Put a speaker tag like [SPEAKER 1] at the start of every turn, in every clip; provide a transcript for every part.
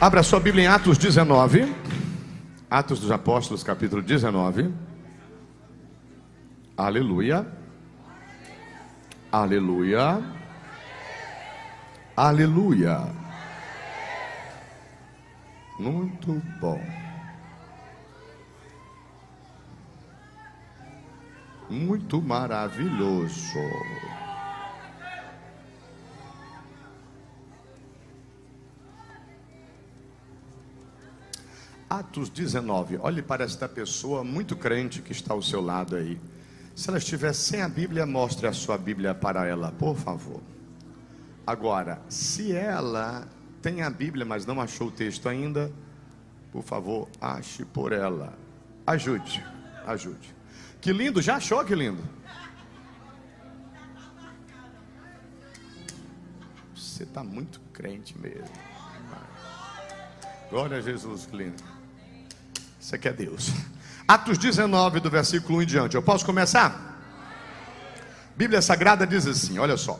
[SPEAKER 1] Abra sua Bíblia em Atos 19. Atos dos Apóstolos, capítulo 19. Aleluia. Aleluia. Aleluia. Muito bom. Muito maravilhoso. Atos 19. Olhe para esta pessoa muito crente que está ao seu lado aí. Se ela estiver sem a Bíblia, mostre a sua Bíblia para ela, por favor. Agora, se ela tem a Bíblia, mas não achou o texto ainda, por favor, ache por ela. Ajude, ajude. Que lindo, já achou que lindo? Você está muito crente mesmo. Glória a Jesus, que lindo. Isso aqui é Deus. Atos 19, do versículo 1 em diante. Eu posso começar? Bíblia Sagrada diz assim: olha só.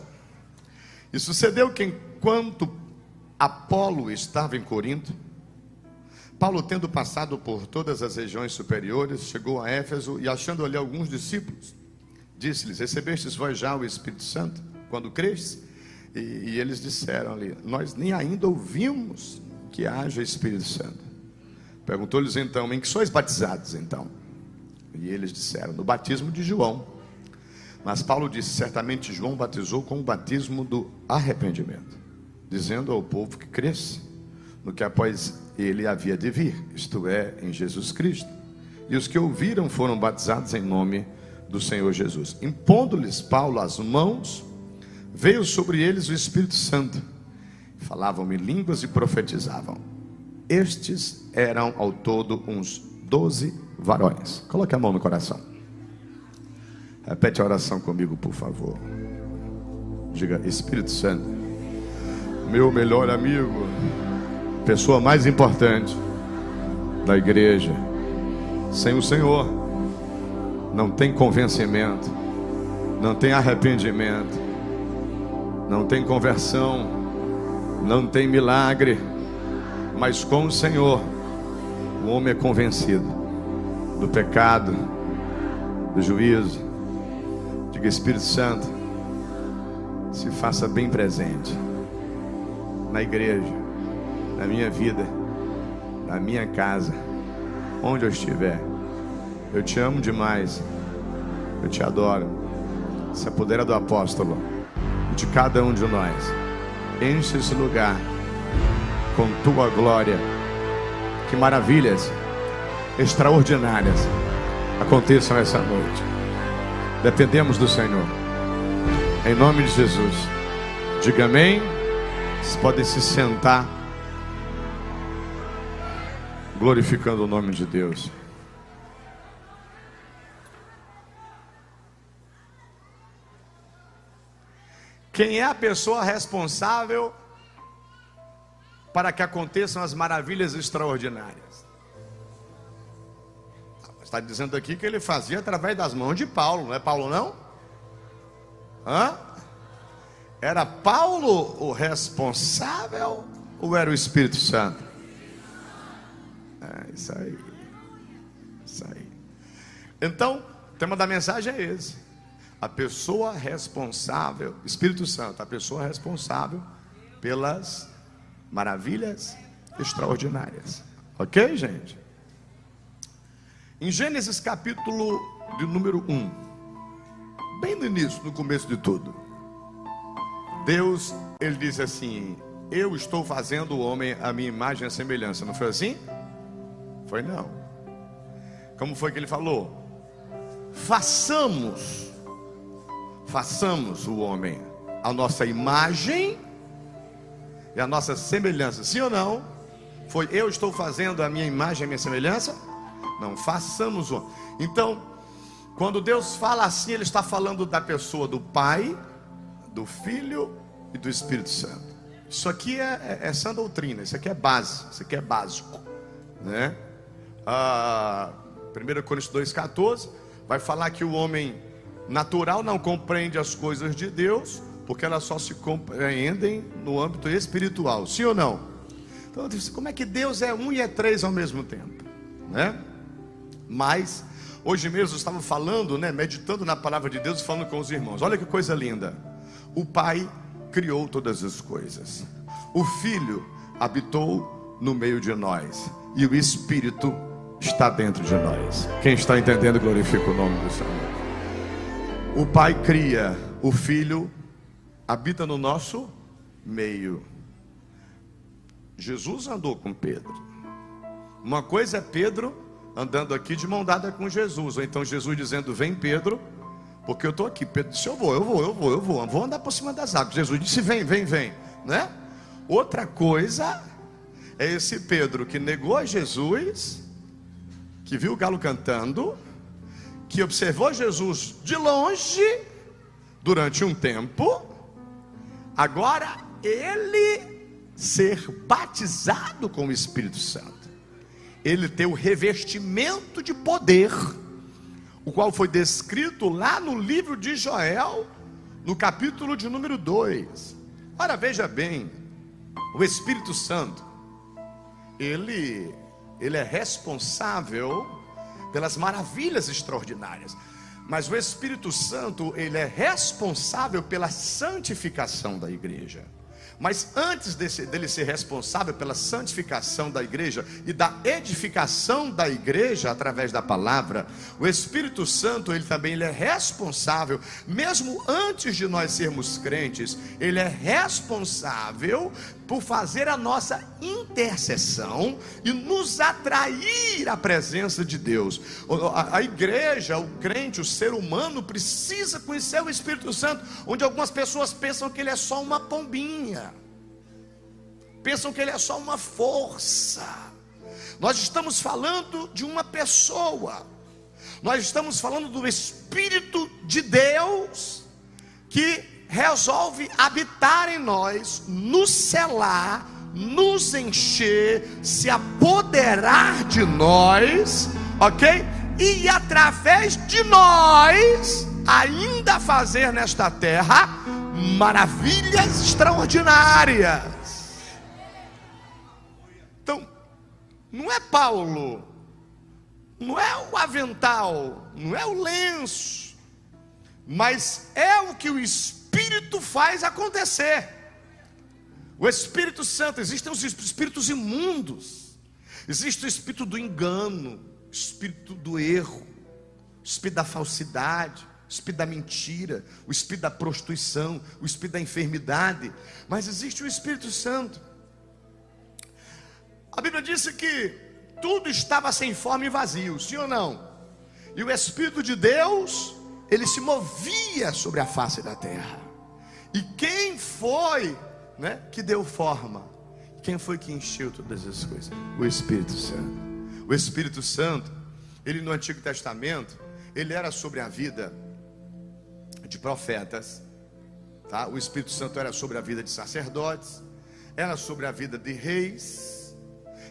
[SPEAKER 1] E sucedeu que enquanto Apolo estava em Corinto, Paulo, tendo passado por todas as regiões superiores, chegou a Éfeso e, achando ali alguns discípulos, disse-lhes: Recebestes vós já o Espírito Santo quando crestes? E, e eles disseram ali: Nós nem ainda ouvimos que haja Espírito Santo. Perguntou-lhes então: Em que sois batizados então? E eles disseram: No batismo de João. Mas Paulo disse: Certamente João batizou com o batismo do arrependimento, dizendo ao povo que cresce no que após ele havia de vir, isto é, em Jesus Cristo. E os que ouviram foram batizados em nome do Senhor Jesus. Impondo-lhes Paulo as mãos, veio sobre eles o Espírito Santo. Falavam em línguas e profetizavam. Estes eram ao todo uns doze varões. Coloque a mão no coração. Repete a oração comigo, por favor. Diga, Espírito Santo, meu melhor amigo, pessoa mais importante da igreja. Sem o Senhor, não tem convencimento, não tem arrependimento, não tem conversão, não tem milagre mas com o Senhor, o homem é convencido do pecado, do juízo. Diga, Espírito Santo, se faça bem presente na igreja, na minha vida, na minha casa, onde eu estiver. Eu te amo demais, eu te adoro. Se apodera do apóstolo de cada um de nós. Enche esse lugar com tua glória. Que maravilhas extraordinárias aconteçam essa noite. Dependemos do Senhor. Em nome de Jesus. Diga amém. Vocês podem se sentar. Glorificando o nome de Deus. Quem é a pessoa responsável para que aconteçam as maravilhas extraordinárias. Está dizendo aqui que ele fazia através das mãos de Paulo, não é Paulo não? Hã? Era Paulo o responsável ou era o Espírito Santo? É isso aí. Isso aí. Então, o tema da mensagem é esse. A pessoa responsável, Espírito Santo, a pessoa responsável pelas maravilhas extraordinárias. Ok, gente? Em Gênesis capítulo de número 1, bem no início, no começo de tudo, Deus, ele diz assim: Eu estou fazendo o homem a minha imagem e semelhança. Não foi assim? Foi não. Como foi que ele falou? Façamos, façamos o homem a nossa imagem e a nossa semelhança, sim ou não? Foi eu estou fazendo a minha imagem, a minha semelhança? Não, façamos um. Então, quando Deus fala assim, Ele está falando da pessoa do Pai, do Filho e do Espírito Santo. Isso aqui é, é, é sã doutrina, isso aqui é base, isso aqui é básico. Né? Ah, 1 Coríntios 2,14 vai falar que o homem natural não compreende as coisas de Deus, porque elas só se compreendem no âmbito espiritual, sim ou não? Então, como é que Deus é um e é três ao mesmo tempo? Né? Mas, hoje mesmo eu estava falando, né, meditando na palavra de Deus falando com os irmãos. Olha que coisa linda. O Pai criou todas as coisas. O Filho habitou no meio de nós. E o Espírito está dentro de nós. Quem está entendendo, glorifica o nome do Senhor. O Pai cria, o Filho habita no nosso meio. Jesus andou com Pedro. Uma coisa é Pedro andando aqui de mão dada com Jesus, ou então Jesus dizendo: Vem, Pedro, porque eu estou aqui. Pedro disse: Eu vou, eu vou, eu vou, eu vou, eu vou andar por cima das águas. Jesus disse: Vem, vem, vem, né? Outra coisa é esse Pedro que negou a Jesus, que viu o galo cantando, que observou Jesus de longe durante um tempo, agora ele ser batizado com o Espírito Santo, ele ter o revestimento de poder, o qual foi descrito lá no livro de Joel, no capítulo de número 2. Ora, veja bem, o Espírito Santo, ele, ele é responsável pelas maravilhas extraordinárias. Mas o Espírito Santo, ele é responsável pela santificação da igreja. Mas antes desse, dele ser responsável pela santificação da igreja e da edificação da igreja através da palavra, o Espírito Santo, ele também ele é responsável, mesmo antes de nós sermos crentes, ele é responsável por fazer a nossa intercessão e nos atrair à presença de Deus. A, igreja, o crente, o ser humano precisa conhecer o Espírito Santo, onde algumas pessoas pensam que ele é só uma pombinha, pensam que ele é só uma força. Nós estamos falando de uma pessoa, nós estamos falando do Espírito de Deus que resolve habitar em nós, nos selar, nos encher, se apoderar de nós, ok? E através de nós, ainda fazer nesta terra maravilhas extraordinárias. Então, não é Paulo, não é o avental, não é o lenço, mas é o que o Espírito faz acontecer. O Espírito Santo, existem os espíritos imundos, existe o espírito do engano, espírito do erro, espírito da falsidade, espírito da mentira, o espírito da prostituição, o espírito da enfermidade, mas existe o Espírito Santo. A Bíblia disse que tudo estava sem forma e vazio, sim ou não? E o Espírito de Deus, ele se movia sobre a face da terra. E quem foi né, que deu forma? Quem foi que encheu todas as coisas? O Espírito Santo. O Espírito Santo, ele no Antigo Testamento, ele era sobre a vida de profetas, tá? O Espírito Santo era sobre a vida de sacerdotes, era sobre a vida de reis.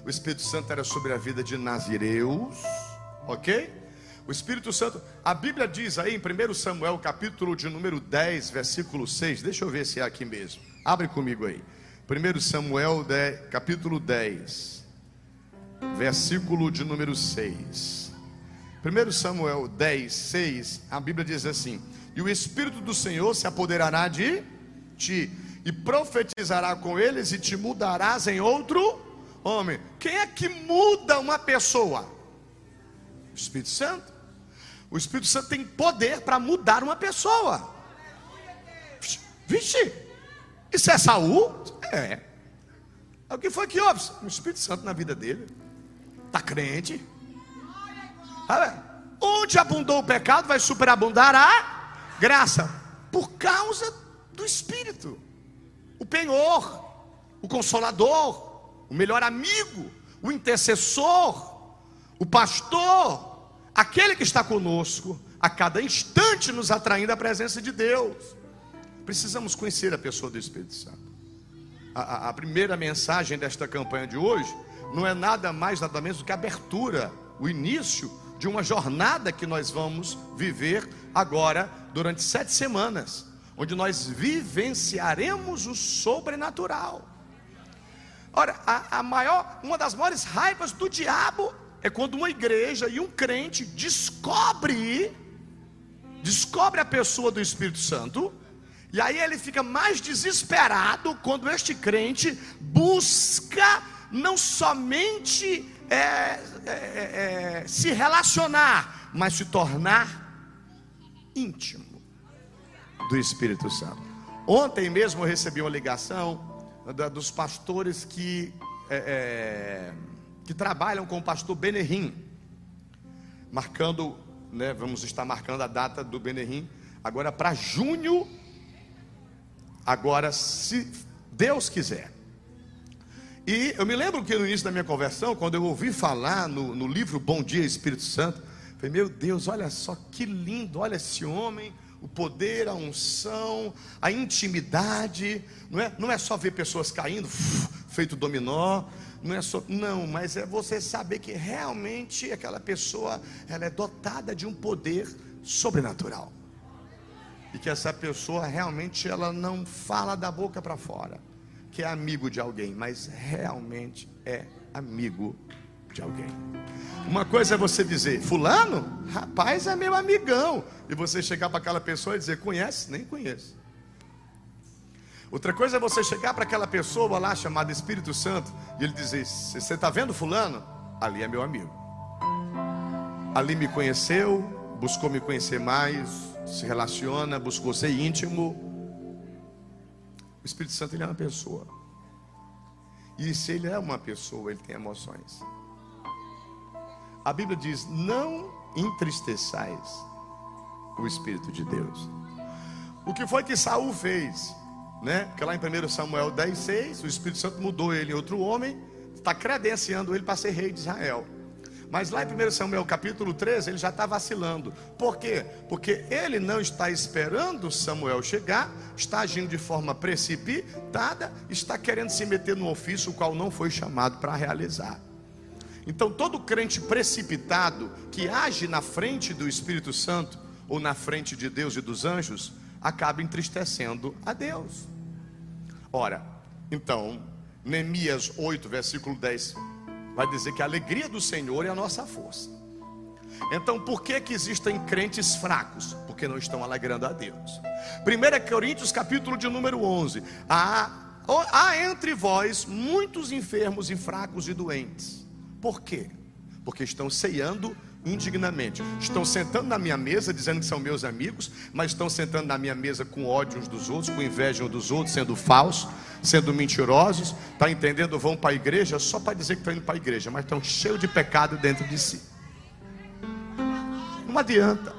[SPEAKER 1] O Espírito Santo era sobre a vida de nazireus, OK? O Espírito Santo, a Bíblia diz aí em 1 Samuel, capítulo de número 10, versículo 6. Deixa eu ver se é aqui mesmo. Abre comigo aí. 1 Samuel, 10, capítulo 10, versículo de número 6. 1 Samuel 10, 6, a Bíblia diz assim: E o Espírito do Senhor se apoderará de ti, e profetizará com eles, e te mudarás em outro homem. Quem é que muda uma pessoa? O Espírito Santo. O Espírito Santo tem poder para mudar uma pessoa. Vixe, isso é Saul? É. O que foi que houve? O Espírito Santo na vida dele. Está crente. Onde abundou o pecado, vai superabundar a graça. Por causa do Espírito. O penhor, o consolador, o melhor amigo, o intercessor, o pastor, aquele que está conosco, a cada instante nos atraindo à presença de Deus. Precisamos conhecer a pessoa do Espírito Santo. A, a, a, primeira mensagem desta campanha de hoje não é nada mais, nada menos do que a abertura, o início de uma jornada que nós vamos viver agora durante sete semanas, onde nós vivenciaremos o sobrenatural. Ora, a, a maior, uma das maiores raivas do diabo é quando uma igreja e um crente descobre descobre a pessoa do Espírito Santo, e aí ele fica mais desesperado quando este crente busca não somente é, é, é, é se relacionar, mas se tornar íntimo do Espírito Santo. Ontem mesmo eu recebi uma ligação da, dos pastores que, é, é, que trabalham com o pastor Benerim, marcando né, vamos estar marcando a data do Benerim agora para junho. Agora, se Deus quiser. E eu me lembro que no início da minha conversão, quando eu ouvi falar no, no livro Bom Dia Espírito Santo, falei, meu Deus, olha só que lindo, olha esse homem, o poder, a unção, a intimidade, não é, não é só ver pessoas caindo, feito dominó, não é só, não, mas é você saber que realmente aquela pessoa ela é dotada de um poder sobrenatural. E que essa pessoa realmente ela não fala da boca para fora, que é amigo de alguém, mas realmente é amigo de alguém. Uma coisa é você dizer, fulano, rapaz, é meu amigão. E você chegar para aquela pessoa e dizer, conhece? Nem conheço. Outra coisa é você chegar para aquela pessoa lá chamada Espírito Santo e ele dizer: Você está vendo Fulano? Ali é meu amigo. Ali me conheceu, buscou me conhecer mais, se relaciona, buscou ser íntimo. O Espírito Santo ele é uma pessoa. E se ele é uma pessoa, ele tem emoções. A Bíblia diz: Não entristeçais o Espírito de Deus. O que foi que Saul fez? né? Porque lá em 1 Samuel 10, 6, o Espírito Santo mudou ele em outro homem, está credenciando ele para ser rei de Israel. Mas lá em 1 Samuel capítulo 13, ele já está vacilando. Por quê? Porque ele não está esperando Samuel chegar, está agindo de forma precipitada, está querendo se meter no ofício o qual não foi chamado para realizar. Então, todo crente precipitado que age na frente do Espírito Santo ou na frente de Deus e dos anjos, acaba entristecendo a Deus. Ora, então, Neemias 8, versículo 10, vai dizer que a alegria do Senhor é a nossa força. Então, por que que existem crentes fracos? Porque não estão alegrando a Deus. 1 Coríntios, capítulo de número 11. Há, há entre vós muitos enfermos e fracos e doentes. Por quê? Porque estão ceando indignamente. Estão sentando na minha mesa dizendo que são meus amigos, mas estão sentando na minha mesa com ódio uns dos outros, com inveja uns dos outros, sendo falsos, sendo mentirosos. Está entendendo? Vão para a igreja só para dizer que estão indo para a igreja, mas estão cheios de pecado dentro de si. Não adianta.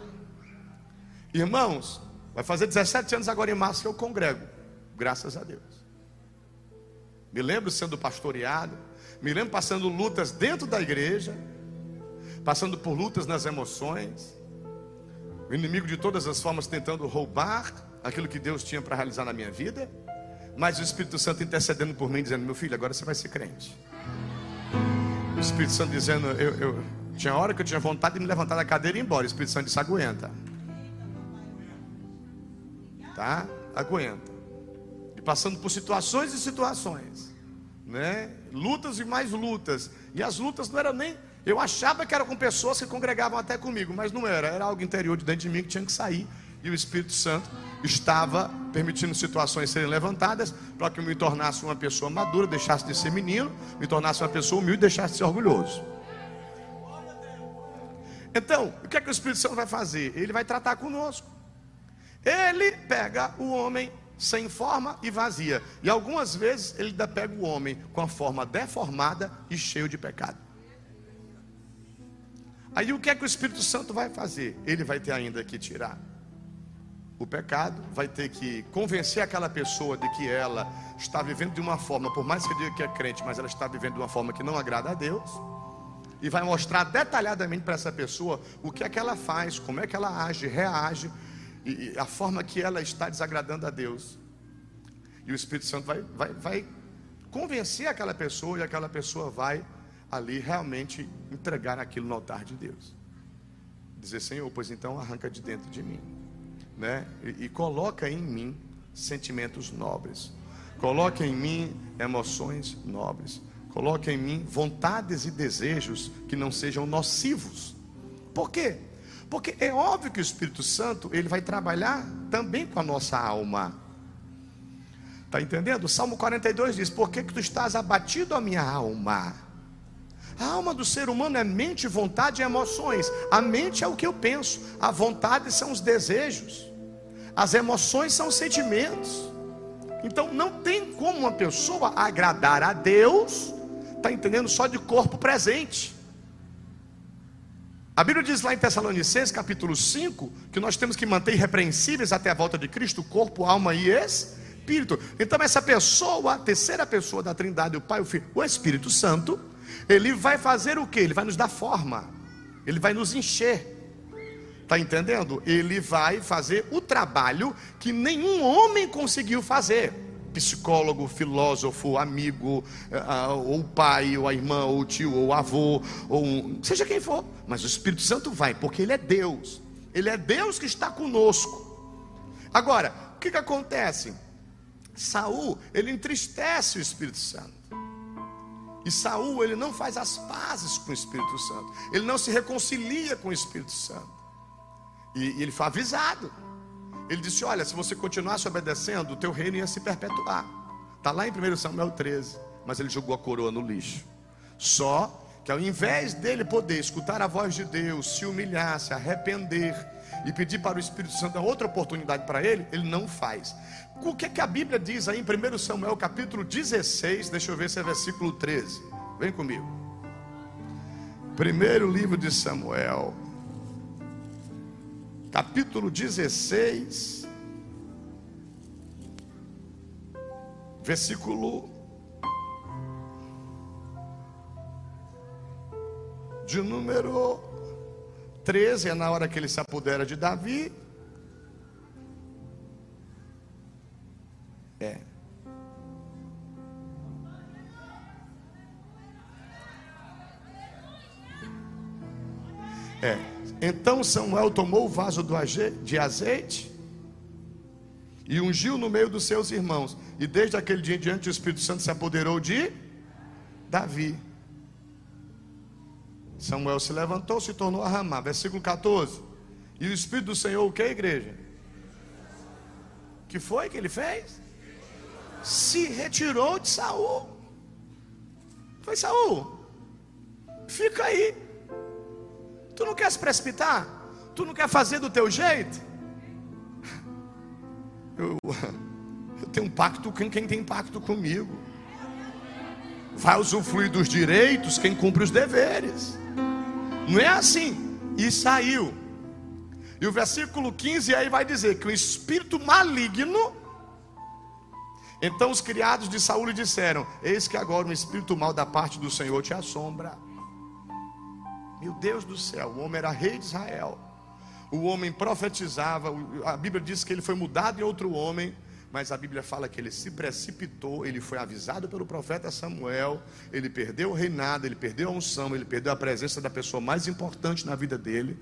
[SPEAKER 1] Irmãos, vai fazer 17 anos agora em março que eu congrego, graças a Deus. Me lembro sendo pastoreado, me lembro passando lutas dentro da igreja passando por lutas nas emoções, o inimigo de todas as formas tentando roubar aquilo que Deus tinha para realizar na minha vida, mas o Espírito Santo intercedendo por mim, dizendo: Meu filho, agora você vai ser crente. O Espírito Santo dizendo: eu, eu tinha hora que eu tinha vontade de me levantar da cadeira e ir embora. O Espírito Santo disse: Aguenta, tá? Aguenta. E passando por situações e situações, né? Lutas e mais lutas. E as lutas não eram nem eu achava que era com pessoas que congregavam até comigo, mas não era, era algo interior de dentro de mim que tinha que sair. E o Espírito Santo estava permitindo situações serem levantadas para que eu me tornasse uma pessoa madura, deixasse de ser menino, me tornasse uma pessoa humilde, deixasse de ser orgulhoso. Então, o que é que o Espírito Santo vai fazer? Ele vai tratar conosco. Ele pega o homem sem forma e vazia. E algumas vezes ele ainda pega o homem com a forma deformada e cheio de pecado. Aí o que é que o Espírito Santo vai fazer? Ele vai ter ainda que tirar o pecado, vai ter que convencer aquela pessoa de que ela está vivendo de uma forma, por mais que diga que é crente, mas ela está vivendo de uma forma que não agrada a Deus. E vai mostrar detalhadamente para essa pessoa o que é que ela faz, como é que ela age, reage, e, e a forma que ela está desagradando a Deus. E o Espírito Santo vai, vai, vai convencer aquela pessoa, e aquela pessoa vai ali realmente entregar aquilo no altar de Deus. Dizer, Senhor, pois então arranca de dentro de mim, né? E, e coloca em mim sentimentos nobres. Coloque em mim emoções nobres. Coloque em mim vontades e desejos que não sejam nocivos. Por quê? Porque é óbvio que o Espírito Santo, ele vai trabalhar também com a nossa alma. Está entendendo? O Salmo 42 diz: Por que, que tu estás abatido a minha alma? A alma do ser humano é mente, vontade e emoções. A mente é o que eu penso, a vontade são os desejos, as emoções são os sentimentos. Então não tem como uma pessoa agradar a Deus, está entendendo? Só de corpo presente. A Bíblia diz lá em Tessalonicenses, capítulo 5, que nós temos que manter irrepreensíveis até a volta de Cristo, corpo, alma e espírito. Então, essa pessoa, a terceira pessoa da Trindade, o Pai, o Filho, o Espírito Santo, ele vai fazer o que? Ele vai nos dar forma, ele vai nos encher. Está entendendo? Ele vai fazer o trabalho que nenhum homem conseguiu fazer. Psicólogo, filósofo, amigo, uh, ou pai, ou a irmã, ou o tio, ou o avô, ou seja quem for. Mas o Espírito Santo vai, porque ele é Deus. Ele é Deus que está conosco. Agora, o que, que acontece? Saul, ele entristece o Espírito Santo. E Saul, ele não faz as pazes com o Espírito Santo. Ele não se reconcilia com o Espírito Santo. E, e ele foi avisado. Ele disse: Olha, se você continuasse obedecendo, o teu reino ia se perpetuar. Está lá em 1 Samuel 13. Mas ele jogou a coroa no lixo. Só que ao invés dele poder escutar a voz de Deus, se humilhar, se arrepender e pedir para o Espírito Santo outra oportunidade para ele, ele não faz. O que, que a Bíblia diz aí em 1 Samuel capítulo 16? Deixa eu ver se é versículo 13. Vem comigo. Primeiro livro de Samuel, capítulo 16, versículo de número 13, é na hora que ele se apodera de Davi. É. É. Então Samuel tomou o vaso de azeite e ungiu no meio dos seus irmãos. E desde aquele dia em diante o Espírito Santo se apoderou de Davi. Samuel se levantou, se tornou a ramar. Versículo 14. E o Espírito do Senhor, o que, igreja? que foi que ele fez? Se retirou de Saul. Foi Saul. Fica aí. Tu não quer se precipitar? Tu não quer fazer do teu jeito? Eu, eu tenho um pacto com quem tem pacto comigo. Vai usufruir dos direitos quem cumpre os deveres. Não é assim. E saiu. E o versículo 15 aí vai dizer que o espírito maligno. Então os criados de Saul lhe disseram: Eis que agora um espírito mal da parte do Senhor te assombra. Meu Deus do céu, o homem era rei de Israel. O homem profetizava, a Bíblia diz que ele foi mudado em outro homem, mas a Bíblia fala que ele se precipitou, ele foi avisado pelo profeta Samuel, ele perdeu o reinado, ele perdeu a unção, ele perdeu a presença da pessoa mais importante na vida dele,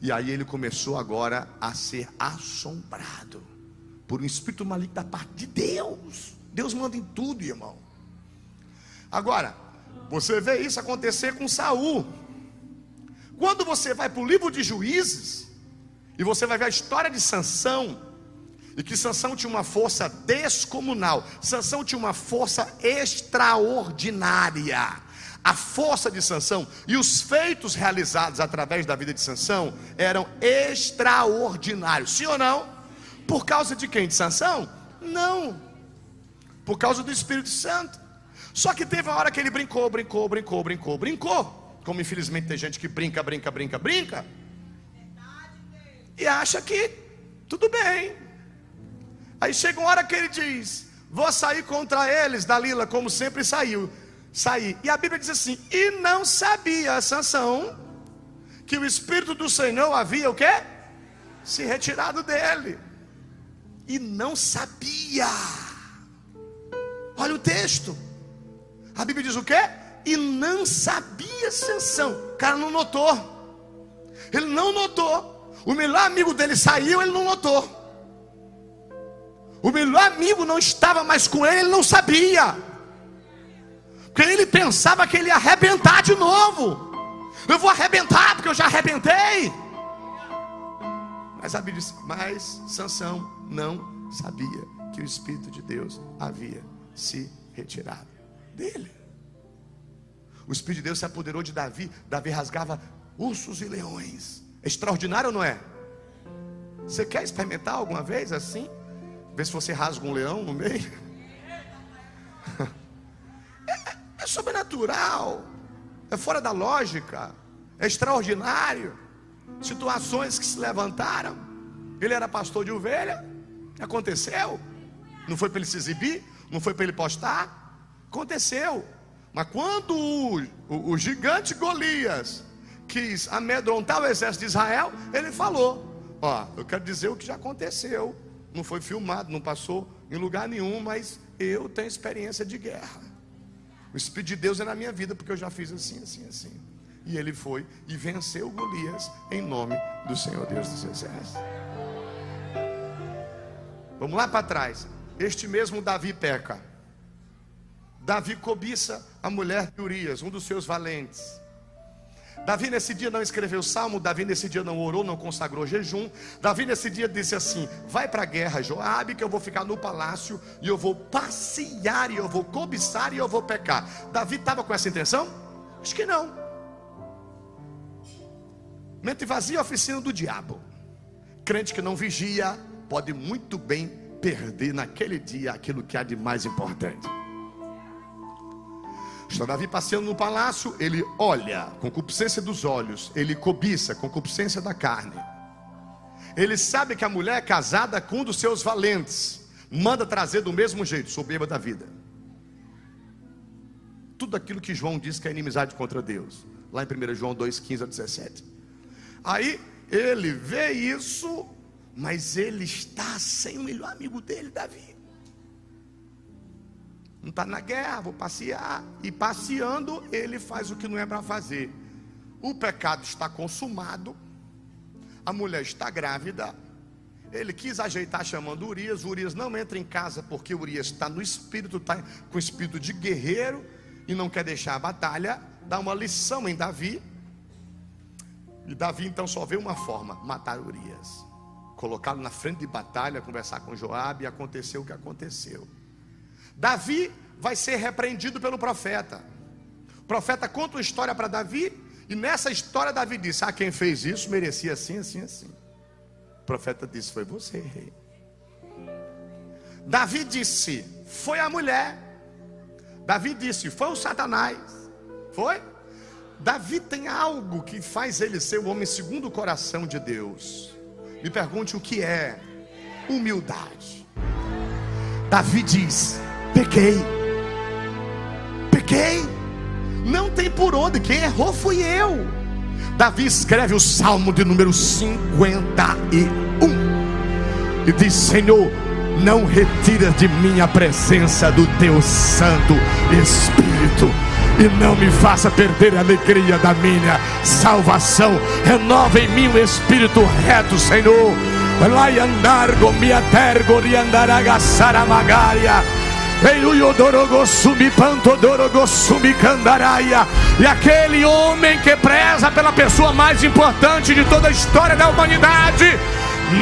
[SPEAKER 1] e aí ele começou agora a ser assombrado por um espírito maligno da parte de Deus. Deus manda em tudo, irmão. Agora, você vê isso acontecer com Saul. Quando você vai para o livro de Juízes, e você vai ver a história de Sansão, e que Sansão tinha uma força descomunal. Sansão tinha uma força extraordinária. A força de Sansão e os feitos realizados através da vida de Sansão eram extraordinários. Sim ou não? Por causa de quem? De Sansão? Não. Por causa do Espírito Santo. Só que teve uma hora que ele brincou, brincou, brincou, brincou, brincou. Como infelizmente tem gente que brinca, brinca, brinca, brinca. E acha que tudo bem, Aí chega uma hora que ele diz: Vou sair contra eles, Dalila, como sempre saiu. Sair. E a Bíblia diz assim: E não sabia Sansão que o Espírito do Senhor havia o quê? Se retirado dele. E não sabia. Olha o texto. A Bíblia diz o quê? E não sabia Sansão. O cara não notou. Ele não notou. O melhor amigo dele saiu, ele não notou. O melhor amigo não estava mais com ele, ele não sabia. Porque ele pensava que ele ia arrebentar de novo. Eu vou arrebentar porque eu já arrebentei. Mas a Bíblia diz, mas Sansão não sabia que o Espírito de Deus havia se retirado dele. O Espírito de Deus se apoderou de Davi. Davi rasgava ursos e leões. É extraordinário não é? Você quer experimentar alguma vez assim? Ver se você rasga um leão no meio? É, é sobrenatural. É fora da lógica. É extraordinário. Situações que se levantaram. Ele era pastor de ovelha. Aconteceu. Não foi para ele se exibir. Não foi para ele postar. Aconteceu. Mas quando o, o, o gigante Golias quis amedrontar o exército de Israel, ele falou: Ó, eu quero dizer o que já aconteceu. Não foi filmado, não passou em lugar nenhum, mas eu tenho experiência de guerra. O Espírito de Deus é na minha vida, porque eu já fiz assim, assim, assim. E ele foi e venceu Golias em nome do Senhor Deus dos Exércitos. Vamos lá para trás. Este mesmo Davi peca. Davi cobiça a mulher de Urias, um dos seus valentes. Davi nesse dia não escreveu salmo, Davi nesse dia não orou, não consagrou jejum. Davi nesse dia disse assim: Vai para a guerra, Joabe, que eu vou ficar no palácio e eu vou passear e eu vou cobiçar e eu vou pecar. Davi estava com essa intenção? Acho que não. Mente vazia, oficina do diabo. Crente que não vigia pode muito bem perder naquele dia aquilo que há de mais importante. Está Davi passeando no palácio, ele olha, concupiscência dos olhos, ele cobiça, concupiscência da carne. Ele sabe que a mulher é casada com um dos seus valentes, manda trazer do mesmo jeito, soberba da vida. Tudo aquilo que João diz que é inimizade contra Deus, lá em 1 João 2, 15 a 17. Aí ele vê isso, mas ele está sem o melhor amigo dele, Davi não está na guerra, vou passear. E passeando, ele faz o que não é para fazer. O pecado está consumado, a mulher está grávida. Ele quis ajeitar chamando Urias. Urias não entra em casa porque Urias está no espírito, está com o espírito de guerreiro e não quer deixar a batalha. Dá uma lição em Davi. E Davi então só vê uma forma: matar Urias. Colocá-lo na frente de batalha, conversar com Joabe, e aconteceu o que aconteceu. Davi vai ser repreendido pelo profeta. O profeta conta uma história para Davi, e nessa história Davi disse: Ah, quem fez isso merecia assim, assim, assim. O profeta disse: Foi você, rei. Davi disse: Foi a mulher. Davi disse: Foi o Satanás. Foi? Davi tem algo que faz ele ser o homem segundo o coração de Deus. Me pergunte o que é humildade. Davi diz: Pequei. Pequei. Não tem por onde. Quem errou fui eu. Davi escreve o salmo de número 51 e diz: Senhor, não retira de mim a presença do teu Santo Espírito e não me faça perder a alegria da minha salvação. Renova em mim o espírito reto, Senhor. Lai andar gomia tergo riandaraga saramagaria. E aquele homem que preza pela pessoa mais importante de toda a história da humanidade,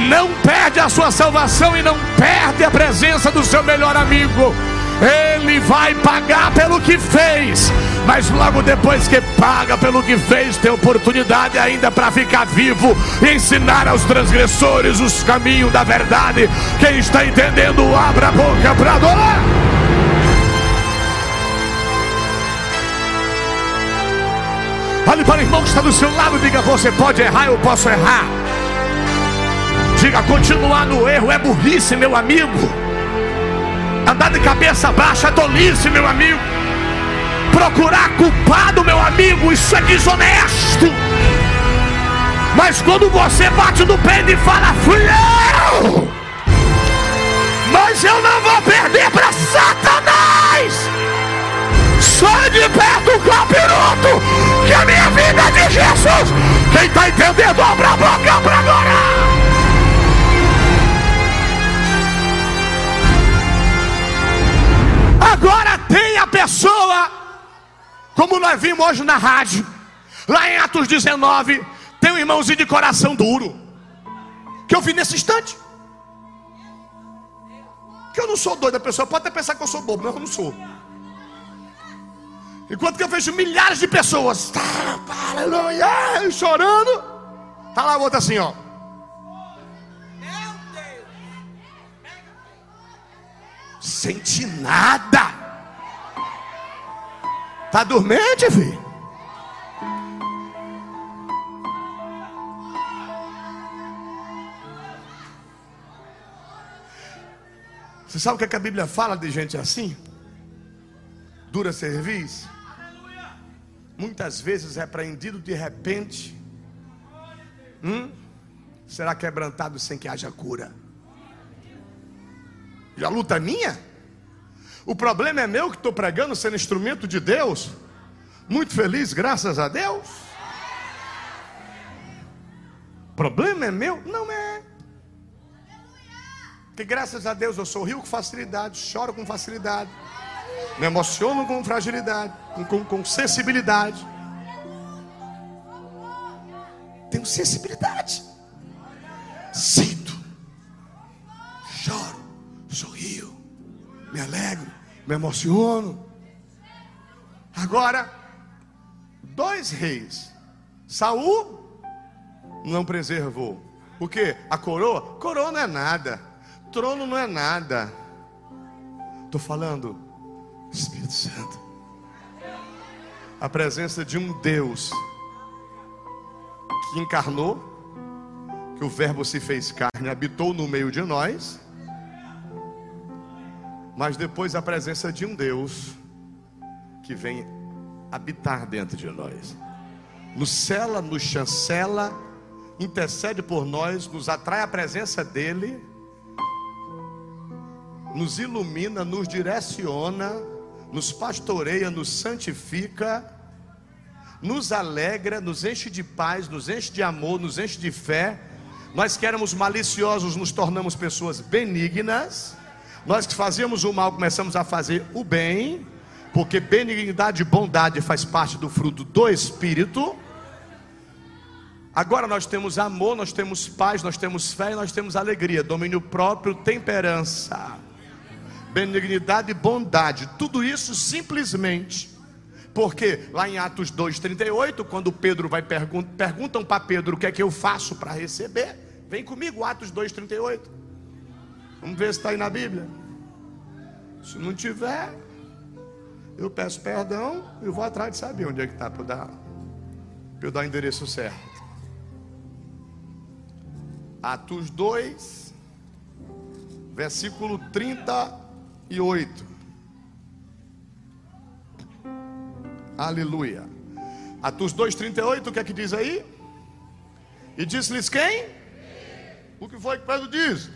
[SPEAKER 1] não perde a sua salvação e não perde a presença do seu melhor amigo. Ele vai pagar pelo que fez, mas logo depois que paga pelo que fez, tem oportunidade ainda para ficar vivo e ensinar aos transgressores os caminhos da verdade. Quem está entendendo, abra a boca para adorar. Olhe para o irmão que está do seu lado e diga: Você pode errar, eu posso errar. Diga: Continuar no erro é burrice, meu amigo. Andar de cabeça baixa é tolice, meu amigo. Procurar culpado, meu amigo, isso é desonesto. Mas quando você bate no peito e fala, fui mas eu não vou perder para Satanás. Sai de perto, capiroto, que a minha vida é de Jesus. Quem está entendendo, abra a boca para adorar. Agora tem a pessoa, como nós vimos hoje na rádio, lá em Atos 19, tem um irmãozinho de coração duro, que eu vi nesse instante. Que eu não sou doido, a pessoa pode até pensar que eu sou bobo, mas eu não sou. Enquanto que eu vejo milhares de pessoas tá, chorando, tá lá outra assim, ó. Sente nada. Tá dormente, filho? Você sabe o que, é que a Bíblia fala de gente assim? Dura serviço? Muitas vezes repreendido de repente, hum, será quebrantado sem que haja cura. E a luta é minha? O problema é meu que estou pregando, sendo instrumento de Deus. Muito feliz, graças a Deus. O problema é meu? Não é. Porque graças a Deus eu sorrio com facilidade, choro com facilidade, me emociono com fragilidade, com, com, com sensibilidade. Tenho sensibilidade. Sinto, me alegro, me emociono. Agora, dois reis, Saul não preservou. O que? A coroa? Coroa não é nada. Trono não é nada. Estou falando, Espírito Santo. A presença de um Deus que encarnou, que o Verbo se fez carne, habitou no meio de nós. Mas depois a presença de um Deus que vem habitar dentro de nós. Nos cela, nos chancela, intercede por nós, nos atrai a presença dele nos ilumina, nos direciona, nos pastoreia, nos santifica, nos alegra, nos enche de paz, nos enche de amor, nos enche de fé. Nós que éramos maliciosos, nos tornamos pessoas benignas. Nós que fazíamos o mal, começamos a fazer o bem, porque benignidade e bondade faz parte do fruto do Espírito. Agora nós temos amor, nós temos paz, nós temos fé e nós temos alegria, domínio próprio, temperança benignidade e bondade, tudo isso simplesmente porque lá em Atos 2:38, quando Pedro vai pergun perguntam para Pedro o que é que eu faço para receber, vem comigo Atos 2:38. Vamos ver se está aí na Bíblia. Se não tiver, eu peço perdão e vou atrás de saber onde é que está para eu dar, para eu dar o endereço certo. Atos 2, versículo 30 e 8. Aleluia. Atos 2,38, o que é que diz aí? E disse-lhes quem? O que foi que Pedro diz?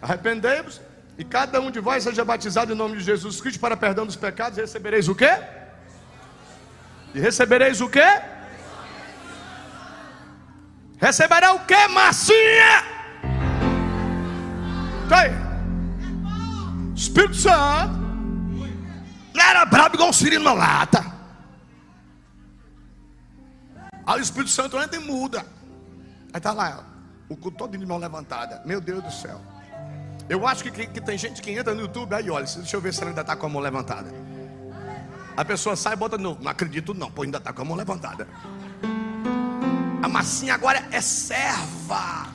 [SPEAKER 1] Arrependei-vos e cada um de vós seja batizado em nome de Jesus Cristo para perdão dos pecados, e recebereis o quê? E recebereis o quê? Receberá o quê, massinha? Tem. Espírito Santo. Não era brabo igual o Siri na lata. Aí o Espírito Santo entra e muda. Aí tá lá, o culto todo de mão levantada. Meu Deus do céu. Eu acho que, que, que, tem gente que entra no YouTube aí olha, deixa eu ver se ela ainda está com a mão levantada. A pessoa sai e bota no. Não acredito, não, pô, ainda está com a mão levantada. A massinha agora é serva.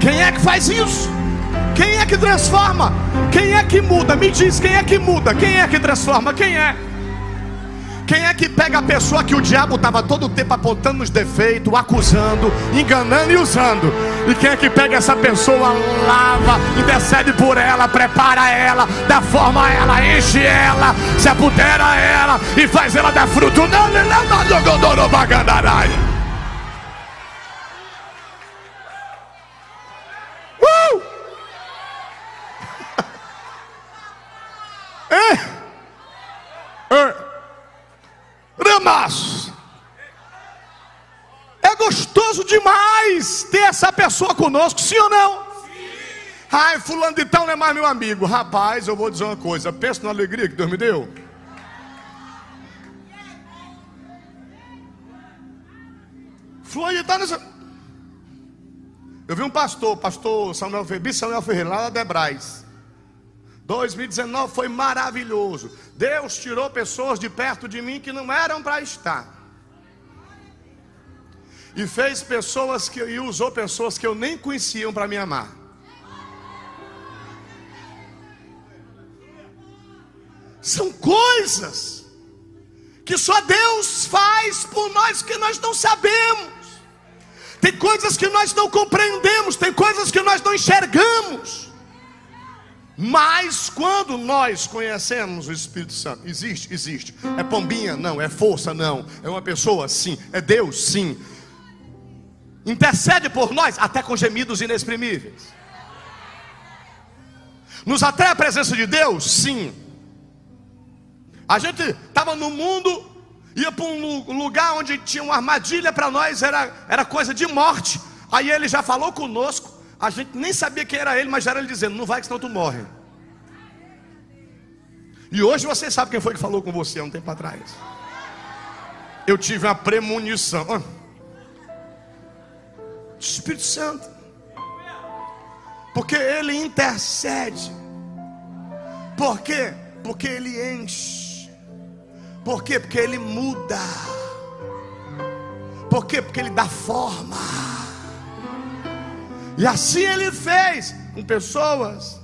[SPEAKER 1] Quem é que faz isso? Quem é que transforma? Quem é que muda? Me diz, quem é que muda? Quem é que transforma? Quem é? Quem é que pega a pessoa que o diabo estava todo o tempo apontando os defeitos, acusando, enganando e usando? E quem é que pega essa pessoa, lava, intercede por ela, prepara ela, dá forma a ela, enche ela, se apodera ela e faz ela dar fruto? Não, não, não, não, não, não, não, não, Ramaço. Essa pessoa conosco, sim ou não? Sim. Ai, fulano de tal não é mais meu amigo. Rapaz, eu vou dizer uma coisa. Pensa na alegria que Deus me deu. Fulano de tal não é eu vi um pastor, pastor Samuel Ferreira, Samuel Ferreira, lá da Debrais. 2019 foi maravilhoso. Deus tirou pessoas de perto de mim que não eram para estar. E fez pessoas que e usou pessoas que eu nem conheciam para me amar. São coisas que só Deus faz por nós que nós não sabemos. Tem coisas que nós não compreendemos, tem coisas que nós não enxergamos. Mas quando nós conhecemos o Espírito Santo, existe, existe. É pombinha? Não. É força? Não. É uma pessoa? Sim. É Deus? Sim. Intercede por nós até com gemidos inexprimíveis. Nos atrai a presença de Deus? Sim. A gente estava no mundo, ia para um lugar onde tinha uma armadilha para nós, era, era coisa de morte. Aí ele já falou conosco. A gente nem sabia quem era ele, mas já era ele dizendo: Não vai, que senão tu morre. E hoje você sabe quem foi que falou com você há um tempo atrás. Eu tive uma premonição. Espírito Santo. Porque ele intercede. Por quê? Porque ele enche. Por quê? Porque ele muda. Por quê? Porque ele dá forma. E assim ele fez com pessoas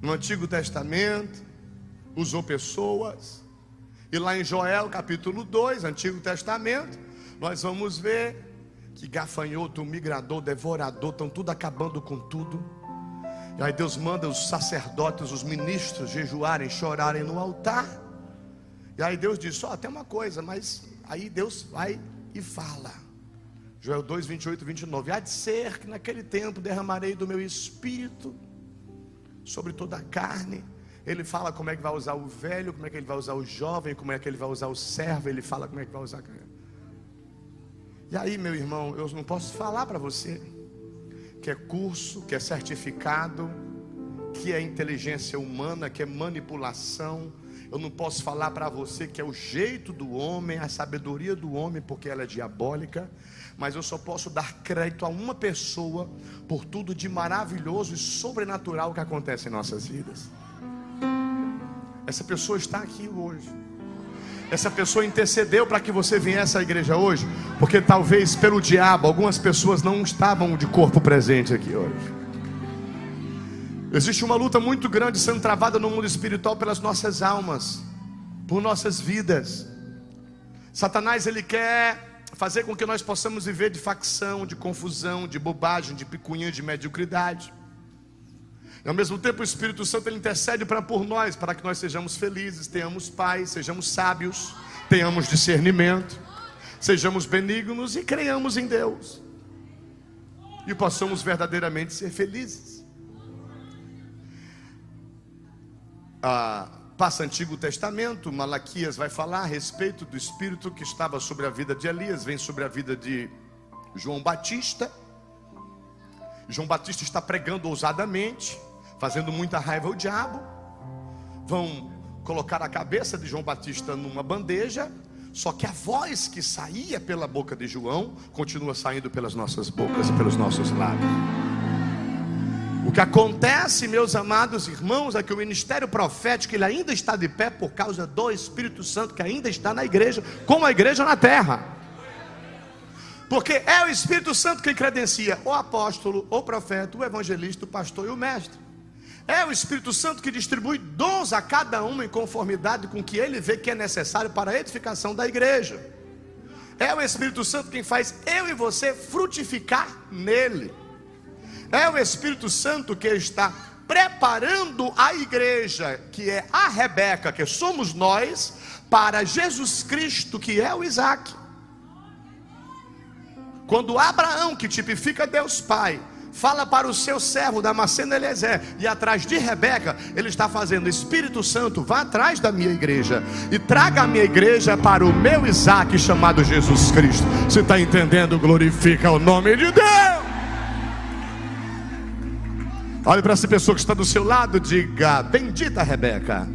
[SPEAKER 1] no Antigo Testamento, usou pessoas. E lá em Joel, capítulo 2, Antigo Testamento, nós vamos ver que gafanhoto, migrador, devorador, estão tudo acabando com tudo. E aí Deus manda os sacerdotes, os ministros jejuarem, chorarem no altar. E aí Deus diz: Ó, oh, tem uma coisa, mas aí Deus vai e fala. Joel 2, 28 e 29. Há de ser que naquele tempo derramarei do meu espírito sobre toda a carne. Ele fala como é que vai usar o velho, como é que ele vai usar o jovem, como é que ele vai usar o servo. Ele fala como é que vai usar. E aí, meu irmão, eu não posso falar para você que é curso, que é certificado, que é inteligência humana, que é manipulação. Eu não posso falar para você que é o jeito do homem, a sabedoria do homem, porque ela é diabólica mas eu só posso dar crédito a uma pessoa por tudo de maravilhoso e sobrenatural que acontece em nossas vidas. Essa pessoa está aqui hoje. Essa pessoa intercedeu para que você viesse à igreja hoje, porque talvez pelo diabo algumas pessoas não estavam de corpo presente aqui hoje. Existe uma luta muito grande sendo travada no mundo espiritual pelas nossas almas, por nossas vidas. Satanás ele quer fazer com que nós possamos viver de facção, de confusão, de bobagem, de picuinha, de mediocridade. E ao mesmo tempo o Espírito Santo ele intercede para por nós, para que nós sejamos felizes, tenhamos paz, sejamos sábios, tenhamos discernimento, sejamos benignos e creiamos em Deus. E possamos verdadeiramente ser felizes. Ah, Passa Antigo Testamento, Malaquias vai falar a respeito do espírito que estava sobre a vida de Elias, vem sobre a vida de João Batista. João Batista está pregando ousadamente, fazendo muita raiva ao diabo. Vão colocar a cabeça de João Batista numa bandeja, só que a voz que saía pela boca de João continua saindo pelas nossas bocas e pelos nossos lábios. O que acontece, meus amados irmãos, é que o ministério profético ele ainda está de pé por causa do Espírito Santo que ainda está na igreja, como a igreja na terra. Porque é o Espírito Santo que credencia o apóstolo, o profeta, o evangelista, o pastor e o mestre. É o Espírito Santo que distribui dons a cada um em conformidade com o que ele vê que é necessário para a edificação da igreja. É o Espírito Santo quem faz eu e você frutificar nele. É o Espírito Santo que está preparando a igreja, que é a Rebeca, que somos nós, para Jesus Cristo, que é o Isaac. Quando Abraão, que tipifica Deus Pai, fala para o seu servo Damasceno Eliezer, e atrás de Rebeca, ele está fazendo, Espírito Santo, vá atrás da minha igreja, e traga a minha igreja para o meu Isaac, chamado Jesus Cristo. Você está entendendo? Glorifica o nome de Deus. Olhe para essa pessoa que está do seu lado, diga: Bendita Rebeca.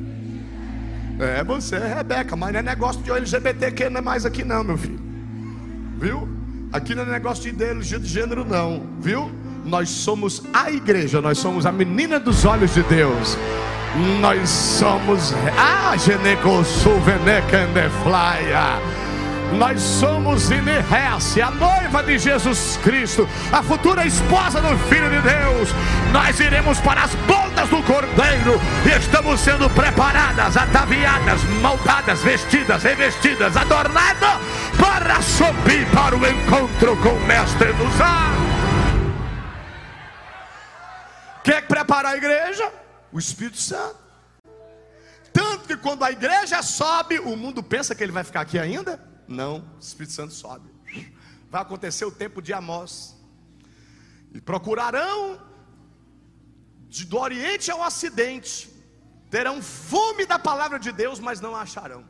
[SPEAKER 1] É, você é Rebeca, mas não é negócio de LGBTQ, não é mais aqui, não, meu filho. Viu? Aqui não é negócio de ideologia de gênero, não, viu? Nós somos a igreja, nós somos a menina dos olhos de Deus. Nós somos. Ah, Geneco Suveneca Flya. Nós somos Inerrece, a noiva de Jesus Cristo, a futura esposa do Filho de Deus. Nós iremos para as bodas do Cordeiro e estamos sendo preparadas, ataviadas, moldadas, vestidas, revestidas, adornadas para subir para o encontro com o Mestre dos ar. Quer preparar a igreja? O Espírito Santo. Tanto que quando a igreja sobe, o mundo pensa que ele vai ficar aqui ainda. Não, o Espírito Santo sobe. Vai acontecer o tempo de Amós. E procurarão de, do Oriente ao Ocidente. Terão fome da palavra de Deus, mas não acharão.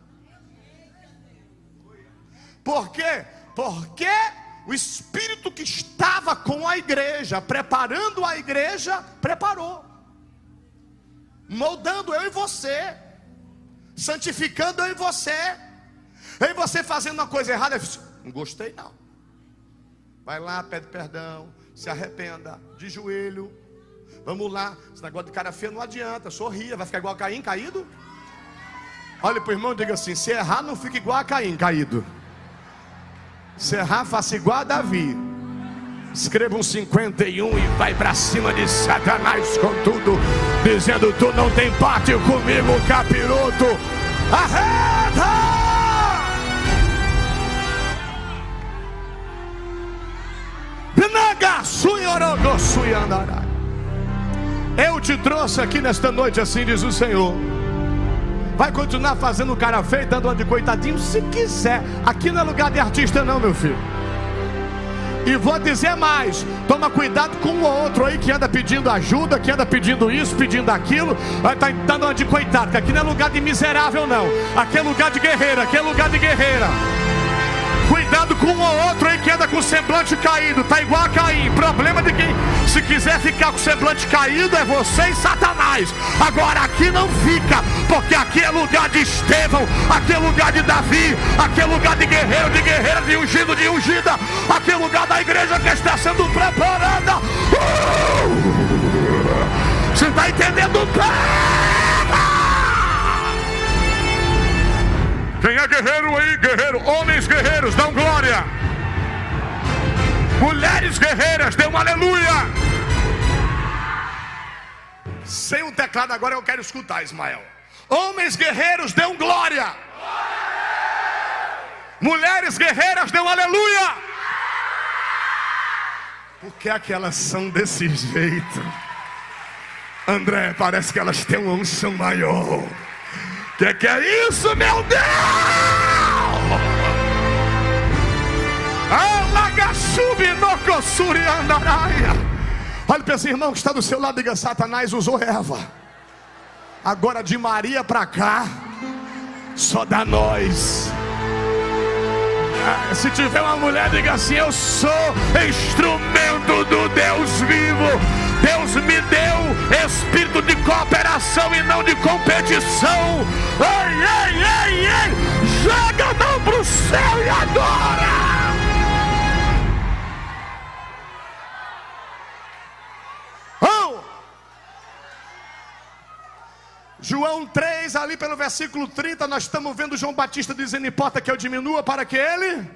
[SPEAKER 1] Por quê? Porque o Espírito que estava com a igreja, preparando a igreja, preparou, moldando eu e você, santificando eu e você, Aí você fazendo uma coisa errada, não gostei não. Vai lá, pede perdão, se arrependa, de joelho. Vamos lá, esse negócio de cara feia não adianta, sorria, vai ficar igual a Caim caído? Olha para o irmão e diga assim: se errar, não fica igual a Caim caído. Se errar, faça igual a Davi. Escreva um 51 e vai para cima de Satanás com tudo, dizendo: Tu não tem parte comigo, capiroto. Arreta! Eu te trouxe aqui nesta noite, assim diz o Senhor. Vai continuar fazendo cara feio, dando uma de coitadinho, se quiser. Aqui não é lugar de artista, não, meu filho. E vou dizer mais: toma cuidado com o outro aí que anda pedindo ajuda, que anda pedindo isso, pedindo aquilo, vai tá dando uma de coitado, que aqui não é lugar de miserável, não. Aqui é lugar de guerreira, aqui é lugar de guerreira. Cuidado com um ou outro aí que anda com o semblante caído, tá igual a Caim. Problema de quem, se quiser ficar com o semblante caído, é você e Satanás. Agora aqui não fica, porque aqui é lugar de Estevão, aqui é lugar de Davi, aqui é lugar de guerreiro, de guerreira, de ungido, de ungida, aqui é lugar da igreja que está sendo preparada. Uh! Você está entendendo? Pega! Quem é guerreiro aí, guerreiro? Homens guerreiros, dão glória. Mulheres guerreiras, dê um aleluia. Sem o teclado agora eu quero escutar, Ismael. Homens guerreiros, dê um glória. Mulheres guerreiras, dê um aleluia. Porque aquelas são desse jeito. André, parece que elas têm uma unção maior. Que que é isso, meu Deus? Olha para esse irmão que está do seu lado diga: Satanás usou Eva. Agora de Maria para cá, só dá nós. Ah, se tiver uma mulher, diga assim: Eu sou instrumento do Deus vivo. Deus me deu espírito de cooperação e não de competição. Ei, ei, ei, ei, joga a mão para o céu e adora. Oh! João 3, ali pelo versículo 30, nós estamos vendo João Batista dizendo: importa que eu diminua para que ele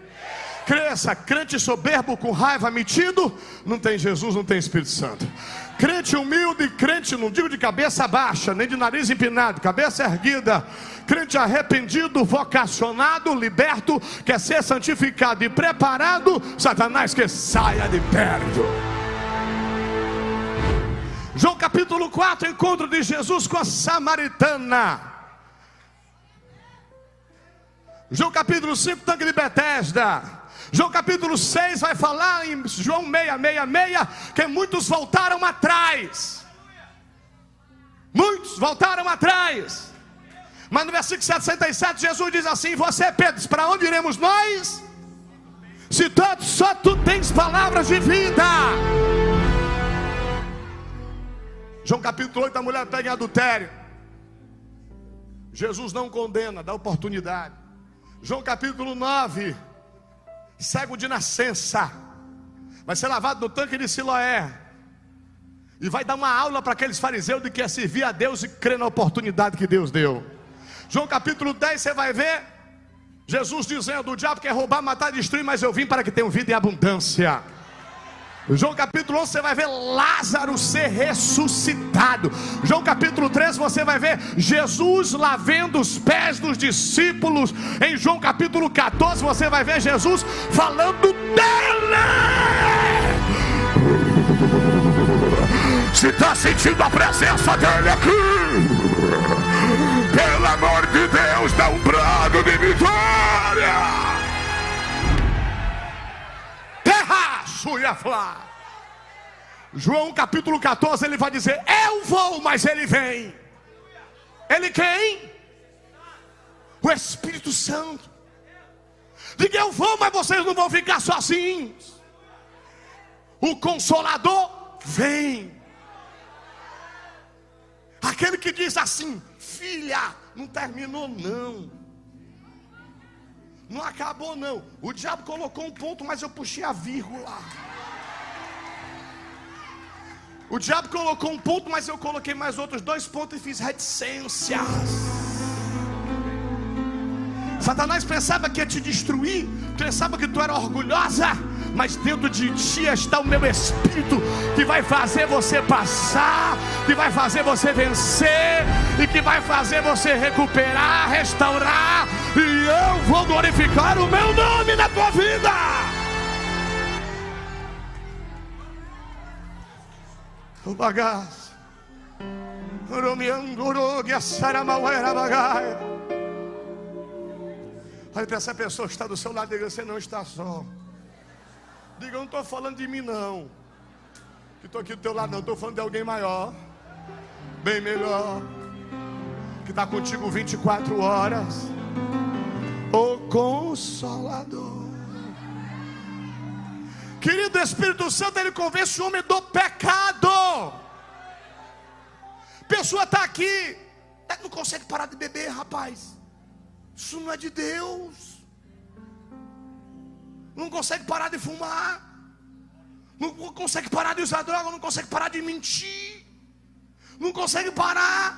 [SPEAKER 1] cresça. Crente soberbo com raiva metido, não tem Jesus, não tem Espírito Santo. Crente humilde, crente, não digo de cabeça baixa, nem de nariz empinado, cabeça erguida. Crente arrependido, vocacionado, liberto, quer ser santificado e preparado, Satanás que saia de perto. João capítulo 4, encontro de Jesus com a samaritana. João capítulo 5, tanque de Betesda. João capítulo 6 vai falar em João 666 que muitos voltaram atrás. Muitos voltaram atrás. Mas no versículo 67 Jesus diz assim: Você, Pedro, para onde iremos nós? Se tanto só tu tens palavras de vida. João capítulo 8, a mulher pega em adultério. Jesus não condena, dá oportunidade. João capítulo 9, cego de nascença, vai ser lavado no tanque de Siloé. E vai dar uma aula para aqueles fariseus de que é servir a Deus e crer na oportunidade que Deus deu. João capítulo 10, você vai ver Jesus dizendo: O diabo quer roubar, matar, destruir, mas eu vim para que tenham vida em abundância. João capítulo 11 você vai ver Lázaro ser ressuscitado. João capítulo 13 você vai ver Jesus lavando os pés dos discípulos. Em João capítulo 14 você vai ver Jesus falando dele. Se está sentindo a presença dele aqui, pelo amor de Deus, dá um brado de vitória. João capítulo 14, ele vai dizer: Eu vou, mas ele vem. Ele quem? O Espírito Santo. Diga eu vou, mas vocês não vão ficar sozinhos. O Consolador vem. Aquele que diz assim: Filha, não terminou não. Não acabou, não. O diabo colocou um ponto, mas eu puxei a vírgula. O diabo colocou um ponto, mas eu coloquei mais outros dois pontos e fiz reticências. Satanás pensava que ia te destruir, pensava que tu era orgulhosa, mas dentro de ti está o meu espírito que vai fazer você passar, que vai fazer você vencer e que vai fazer você recuperar, restaurar, e eu vou glorificar o meu nome na tua vida. O bagaço. Olha para essa pessoa que está do seu lado e Você não está só. Diga, eu não estou falando de mim, não. Que estou aqui do teu lado, não. Estou falando de alguém maior, bem melhor, que está contigo 24 horas. O Consolador. Querido Espírito Santo, ele convence o homem do pecado. Pessoa está aqui, não consegue parar de beber, rapaz. Isso não é de Deus. Não consegue parar de fumar. Não consegue parar de usar droga. Não consegue parar de mentir. Não consegue parar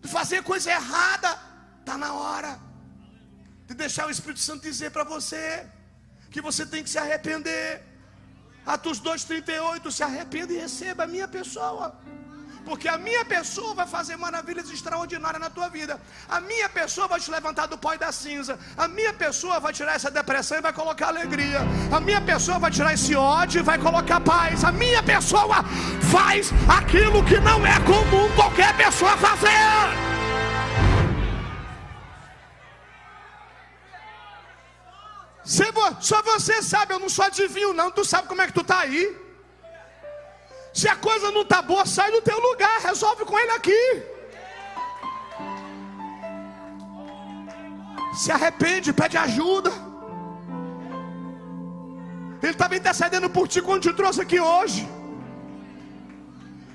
[SPEAKER 1] de fazer coisa errada. Está na hora de deixar o Espírito Santo dizer para você que você tem que se arrepender. Atos 2,38, se arrependa e receba a minha pessoa porque a minha pessoa vai fazer maravilhas extraordinárias na tua vida. A minha pessoa vai te levantar do pó e da cinza. A minha pessoa vai tirar essa depressão e vai colocar alegria. A minha pessoa vai tirar esse ódio e vai colocar paz. A minha pessoa faz aquilo que não é comum qualquer pessoa fazer. Só você sabe, eu não sou adivinho, não. Tu sabe como é que tu está aí? Se a coisa não está boa, sai do teu lugar, resolve com ele aqui. Se arrepende, pede ajuda. Ele estava intercedendo por ti quando te trouxe aqui hoje.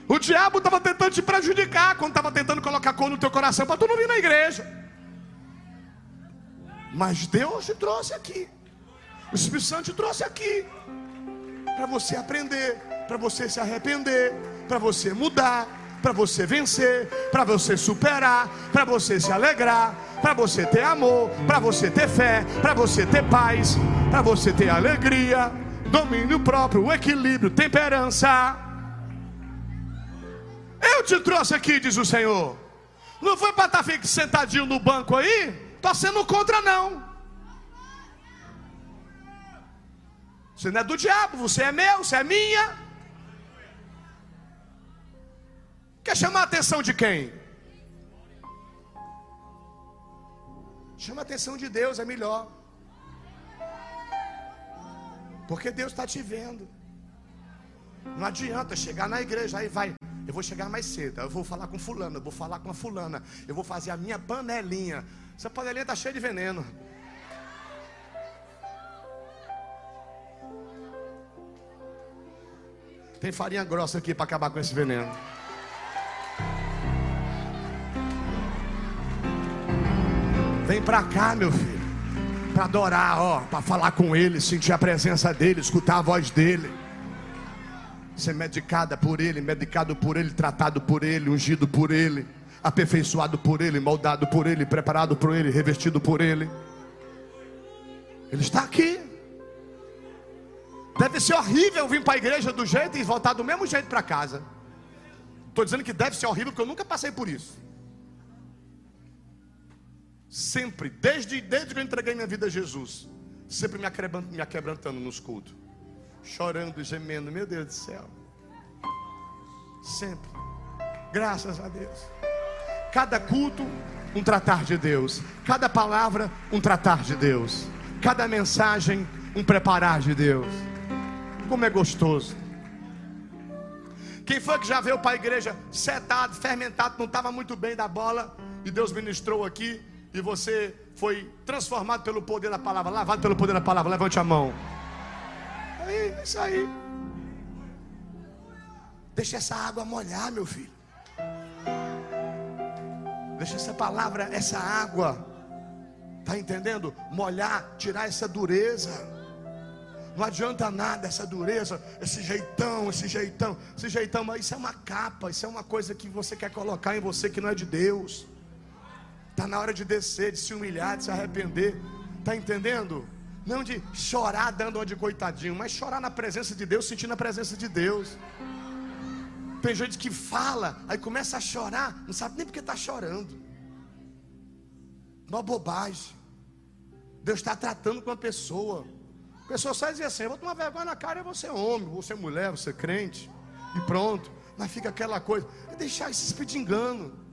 [SPEAKER 1] O diabo estava tentando te prejudicar quando estava tentando colocar cor no teu coração para tu não vir na igreja. Mas Deus te trouxe aqui. O Espírito Santo te trouxe aqui para você aprender para você se arrepender, para você mudar, para você vencer, para você superar, para você se alegrar, para você ter amor, para você ter fé, para você ter paz, para você ter alegria, domínio próprio, equilíbrio, temperança. Eu te trouxe aqui, diz o Senhor. Não foi para estar tá sentadinho no banco aí, Estou sendo contra não. Você não é do diabo, você é meu, você é minha. Quer chamar a atenção de quem? Chama a atenção de Deus, é melhor. Porque Deus está te vendo. Não adianta chegar na igreja, aí vai. Eu vou chegar mais cedo, eu vou falar com fulano, eu vou falar com a fulana, eu vou fazer a minha panelinha. Essa panelinha está cheia de veneno. Tem farinha grossa aqui para acabar com esse veneno. Vem para cá, meu filho, para adorar, ó, para falar com ele, sentir a presença dele, escutar a voz dele. Ser medicada por ele, medicado por ele, tratado por ele, ungido por ele, aperfeiçoado por ele, moldado por ele, preparado por ele, revestido por ele. Ele está aqui. Deve ser horrível vir para a igreja do jeito e voltar do mesmo jeito para casa. Estou dizendo que deve ser horrível porque eu nunca passei por isso. Sempre, desde, desde que eu entreguei minha vida a Jesus, sempre me aquebrantando, me aquebrantando nos cultos, chorando, gemendo, meu Deus do céu. Sempre, graças a Deus. Cada culto, um tratar de Deus, cada palavra, um tratar de Deus, cada mensagem, um preparar de Deus. Como é gostoso. Quem foi que já veio para a igreja setado, fermentado, não estava muito bem da bola, e Deus ministrou aqui, e você foi transformado pelo poder da palavra, lavado pelo poder da palavra, levante a mão. Aí, é isso aí. Deixa essa água molhar, meu filho. Deixa essa palavra, essa água, tá entendendo? Molhar, tirar essa dureza. Não adianta nada essa dureza, esse jeitão, esse jeitão, esse jeitão, mas isso é uma capa, isso é uma coisa que você quer colocar em você que não é de Deus. Está na hora de descer, de se humilhar, de se arrepender. Está entendendo? Não de chorar dando uma de coitadinho, mas chorar na presença de Deus, sentindo a presença de Deus. Tem gente que fala, aí começa a chorar, não sabe nem porque está chorando. Uma bobagem. Deus está tratando com a pessoa. A pessoa só diz assim: eu vou tomar vergonha na cara, eu vou ser homem, vou ser mulher, vou ser crente. E pronto. Mas fica aquela coisa. É deixar esse espírito de engano.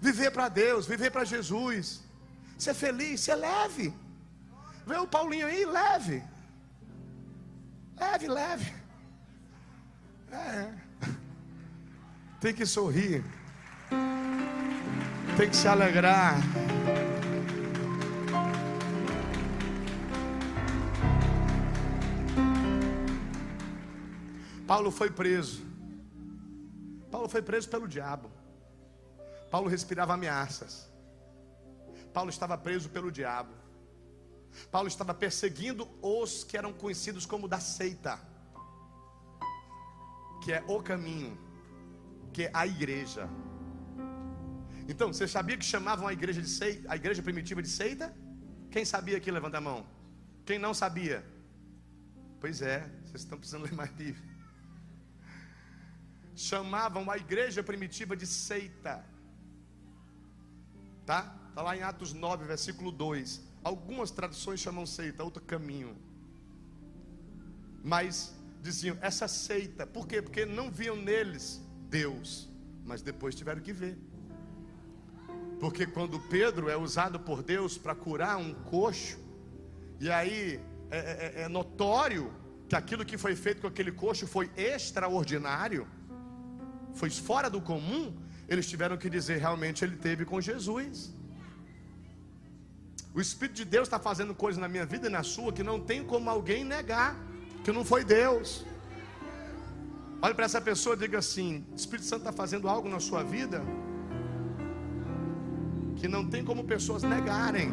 [SPEAKER 1] Viver para Deus, viver para Jesus. Ser feliz, ser leve. Vê o Paulinho aí, leve. Leve, leve. É. Tem que sorrir. Tem que se alegrar. Paulo foi preso. Paulo foi preso pelo diabo. Paulo respirava ameaças. Paulo estava preso pelo diabo. Paulo estava perseguindo os que eram conhecidos como da seita, que é o caminho, que é a igreja. Então, você sabia que chamavam a igreja de seita, a igreja primitiva de seita? Quem sabia aqui levanta a mão. Quem não sabia? Pois é, vocês estão precisando ler mais Bíblia. Chamavam a igreja primitiva de seita. Tá? Está lá em Atos 9, versículo 2. Algumas traduções chamam seita, outro caminho. Mas diziam essa seita, por quê? Porque não viam neles Deus, mas depois tiveram que ver. Porque quando Pedro é usado por Deus para curar um coxo, e aí é, é, é, é notório que aquilo que foi feito com aquele coxo foi extraordinário, foi fora do comum, eles tiveram que dizer realmente ele teve com Jesus. O Espírito de Deus está fazendo coisas na minha vida e na sua que não tem como alguém negar que não foi Deus. Olhe para essa pessoa e diga assim: o Espírito Santo está fazendo algo na sua vida que não tem como pessoas negarem.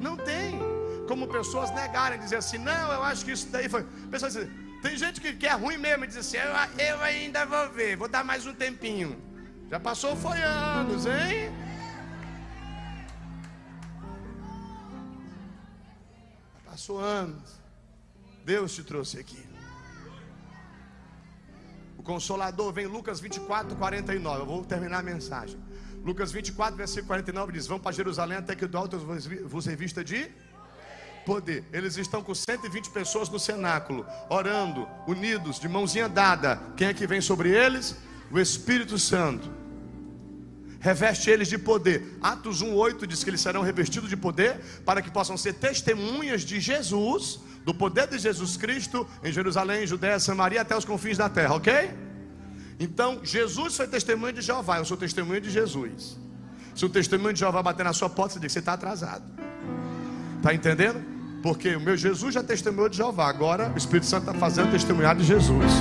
[SPEAKER 1] Não tem como pessoas negarem, dizer assim, não, eu acho que isso daí foi. Pessoas dizem, tem gente que, que é ruim mesmo e diz assim, eu, eu ainda vou ver, vou dar mais um tempinho. Já passou foi anos, hein? Passou anos. Deus te trouxe aqui. O Consolador vem Lucas 24, 49. Eu vou terminar a mensagem. Lucas 24, versículo 49 diz: Vão para Jerusalém até que do alto vos revista de poder. Eles estão com 120 pessoas no cenáculo, orando, unidos, de mãozinha dada. Quem é que vem sobre eles? O Espírito Santo reveste eles de poder. Atos 1:8 diz que eles serão revestidos de poder para que possam ser testemunhas de Jesus, do poder de Jesus Cristo em Jerusalém, Judéia, Samaria até os confins da terra, OK? Então, Jesus foi testemunha de Jeová, eu sou testemunha de Jesus. Se o testemunho de Jeová bater na sua porta, você diz que você está atrasado. Está entendendo? Porque o meu Jesus já testemunhou de Jeová, agora o Espírito Santo está fazendo testemunhar de Jesus.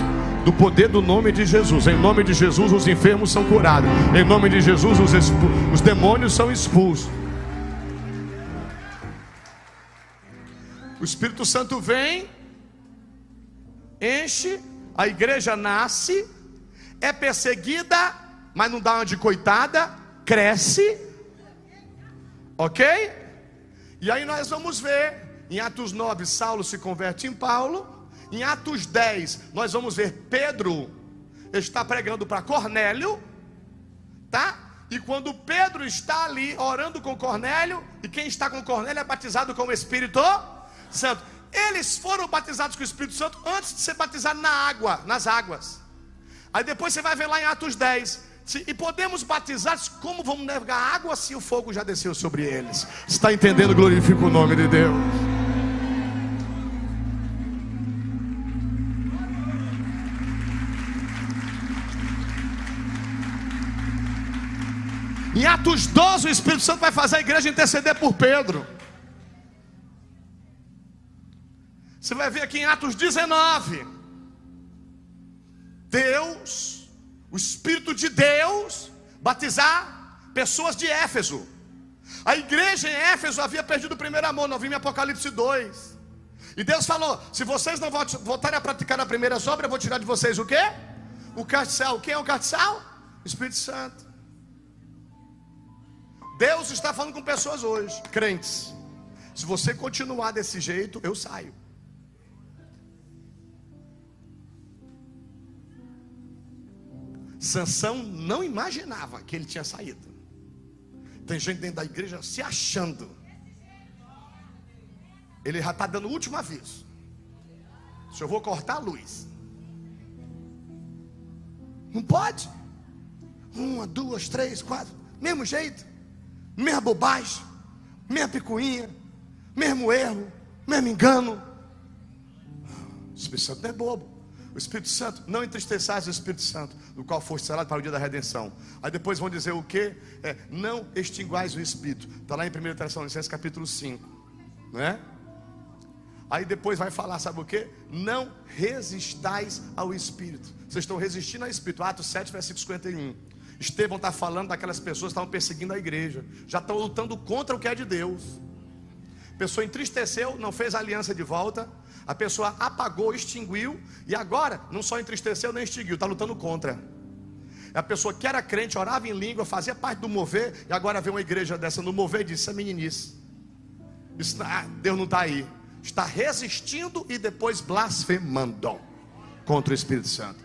[SPEAKER 1] Do poder do nome de Jesus. Em nome de Jesus, os enfermos são curados. Em nome de Jesus, os, os demônios são expulsos. O Espírito Santo vem, enche, a igreja nasce, é perseguida, mas não dá uma de coitada, cresce, ok? E aí nós vamos ver, em Atos 9, Saulo se converte em Paulo. Em Atos 10, nós vamos ver Pedro está pregando para Cornélio, tá? E quando Pedro está ali orando com Cornélio, e quem está com Cornélio é batizado com o Espírito Santo. Eles foram batizados com o Espírito Santo antes de ser batizados na água, nas águas. Aí depois você vai ver lá em Atos 10. E podemos batizar, como vamos negar água se o fogo já desceu sobre eles? Está entendendo? Glorifica o nome de Deus. Em Atos 12, o Espírito Santo vai fazer a igreja interceder por Pedro. Você vai ver aqui em Atos 19. Deus, o Espírito de Deus, batizar pessoas de Éfeso. A igreja em Éfeso havia perdido o primeiro amor, nós vimos em Apocalipse 2. E Deus falou: se vocês não voltarem a praticar a primeira obra, eu vou tirar de vocês o quê? O cartiçal. Quem é o cartiçal? O Espírito Santo. Deus está falando com pessoas hoje, crentes. Se você continuar desse jeito, eu saio. Sansão não imaginava que ele tinha saído. Tem gente dentro da igreja se achando. Ele já está dando o último aviso. Se eu vou cortar a luz. Não pode. Uma, duas, três, quatro. Mesmo jeito mesma bobagem, mesma picuinha, mesmo erro, mesmo engano. O Espírito Santo não é bobo. O Espírito Santo, não entristeçais o Espírito Santo, do qual foste selado para o dia da redenção. Aí depois vão dizer o que? É, não extinguais o Espírito. Está lá em 1 Tessalonicenses capítulo 5. Não é? Aí depois vai falar, sabe o que? Não resistais ao Espírito. Vocês estão resistindo ao Espírito. Atos 7, versículo 51. Estevão está falando daquelas pessoas que estavam perseguindo a igreja, já estão lutando contra o que é de Deus. A pessoa entristeceu, não fez aliança de volta, a pessoa apagou, extinguiu, e agora não só entristeceu nem extinguiu, está lutando contra. A pessoa que era crente, orava em língua, fazia parte do mover, e agora vê uma igreja dessa no mover e diz: Isso é meninice. Isso, ah, Deus não está aí. Está resistindo e depois blasfemando contra o Espírito Santo.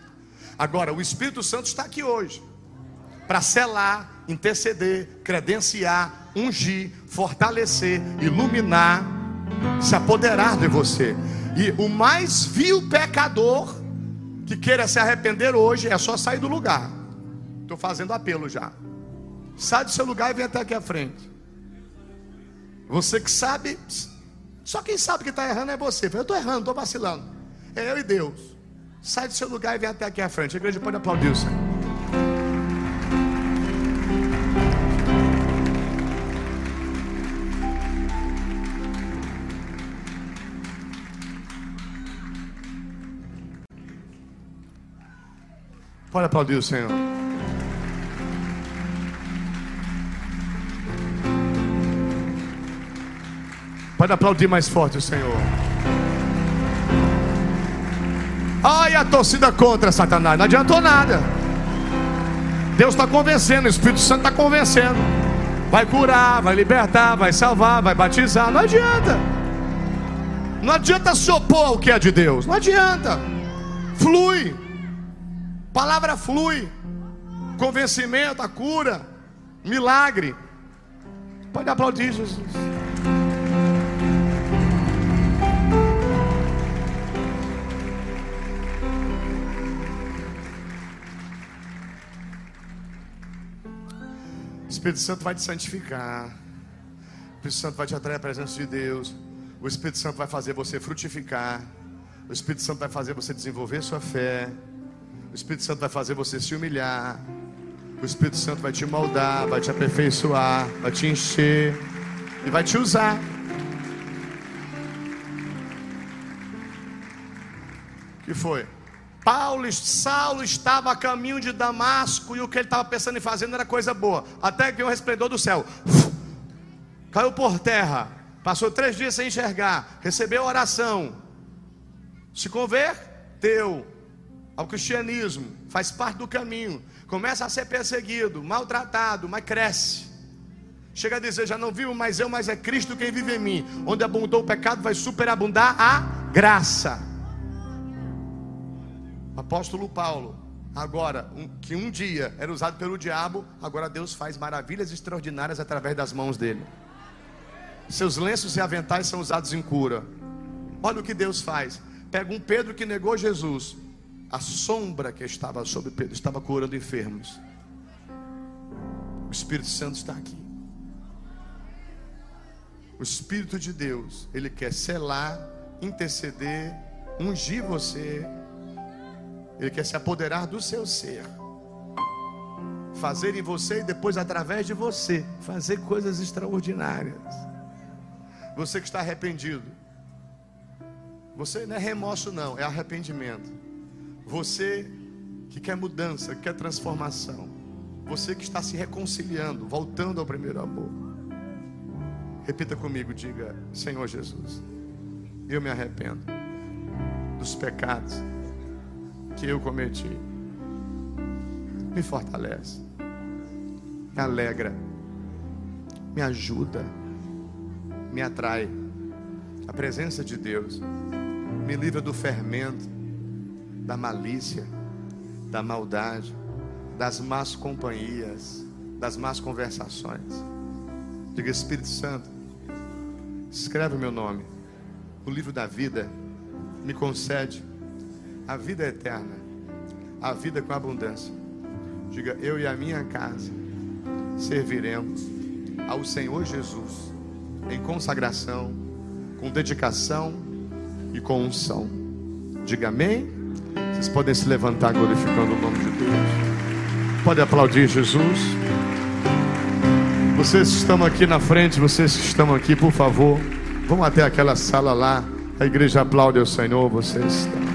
[SPEAKER 1] Agora, o Espírito Santo está aqui hoje para selar, interceder, credenciar, ungir, fortalecer, iluminar, se apoderar de você. E o mais vil pecador que queira se arrepender hoje é só sair do lugar. Estou fazendo apelo já. Sai do seu lugar e vem até aqui à frente. Você que sabe, só quem sabe que está errando é você. Eu estou errando, estou vacilando. É eu e Deus. Sai do seu lugar e vem até aqui à frente. A igreja pode aplaudir o Senhor. Pode aplaudir o Senhor. Pode aplaudir mais forte o Senhor. Ai, a torcida contra Satanás. Não adiantou nada. Deus está convencendo, o Espírito Santo está convencendo. Vai curar, vai libertar, vai salvar, vai batizar. Não adianta. Não adianta se opor ao que é de Deus. Não adianta. Flui. Palavra flui. Convencimento, a cura, milagre. Pode aplaudir Jesus. O Espírito Santo vai te santificar. O Espírito Santo vai te atrair a presença de Deus. O Espírito Santo vai fazer você frutificar. O Espírito Santo vai fazer você desenvolver sua fé. O Espírito Santo vai fazer você se humilhar. O Espírito Santo vai te moldar, vai te aperfeiçoar, vai te encher e vai te usar. que foi? Paulo, Saulo estava a caminho de Damasco e o que ele estava pensando em fazer era coisa boa. Até que um resplendor do céu caiu por terra, passou três dias sem enxergar, recebeu oração, se converteu ao cristianismo, faz parte do caminho, começa a ser perseguido, maltratado, mas cresce. Chega a dizer: Já não vivo mais eu, mas é Cristo quem vive em mim. Onde abundou o pecado, vai superabundar a graça. Apóstolo Paulo, agora, um, que um dia era usado pelo diabo, agora Deus faz maravilhas extraordinárias através das mãos dele. Seus lenços e aventais são usados em cura. Olha o que Deus faz. Pega um Pedro que negou Jesus. A sombra que estava sobre Pedro estava curando enfermos. O Espírito Santo está aqui. O Espírito de Deus, ele quer selar, interceder, ungir você. Ele quer se apoderar do seu ser. Fazer em você e depois através de você fazer coisas extraordinárias. Você que está arrependido. Você não é remorso, não, é arrependimento. Você que quer mudança, que quer transformação. Você que está se reconciliando, voltando ao primeiro amor. Repita comigo, diga: Senhor Jesus, eu me arrependo dos pecados que eu cometi. Me fortalece, me alegra, me ajuda me atrai. A presença de Deus me livra do fermento, da malícia, da maldade, das más companhias, das más conversações. Diga Espírito Santo, escreve o meu nome, o livro da vida, me concede a vida eterna, a vida com abundância. Diga, eu e a minha casa serviremos ao Senhor Jesus em consagração, com dedicação e com unção. Diga amém. Vocês podem se levantar glorificando o nome de Deus. Pode aplaudir Jesus. Vocês que estão aqui na frente, vocês que estão aqui, por favor, vão até aquela sala lá. A igreja aplaude ao Senhor, vocês estão.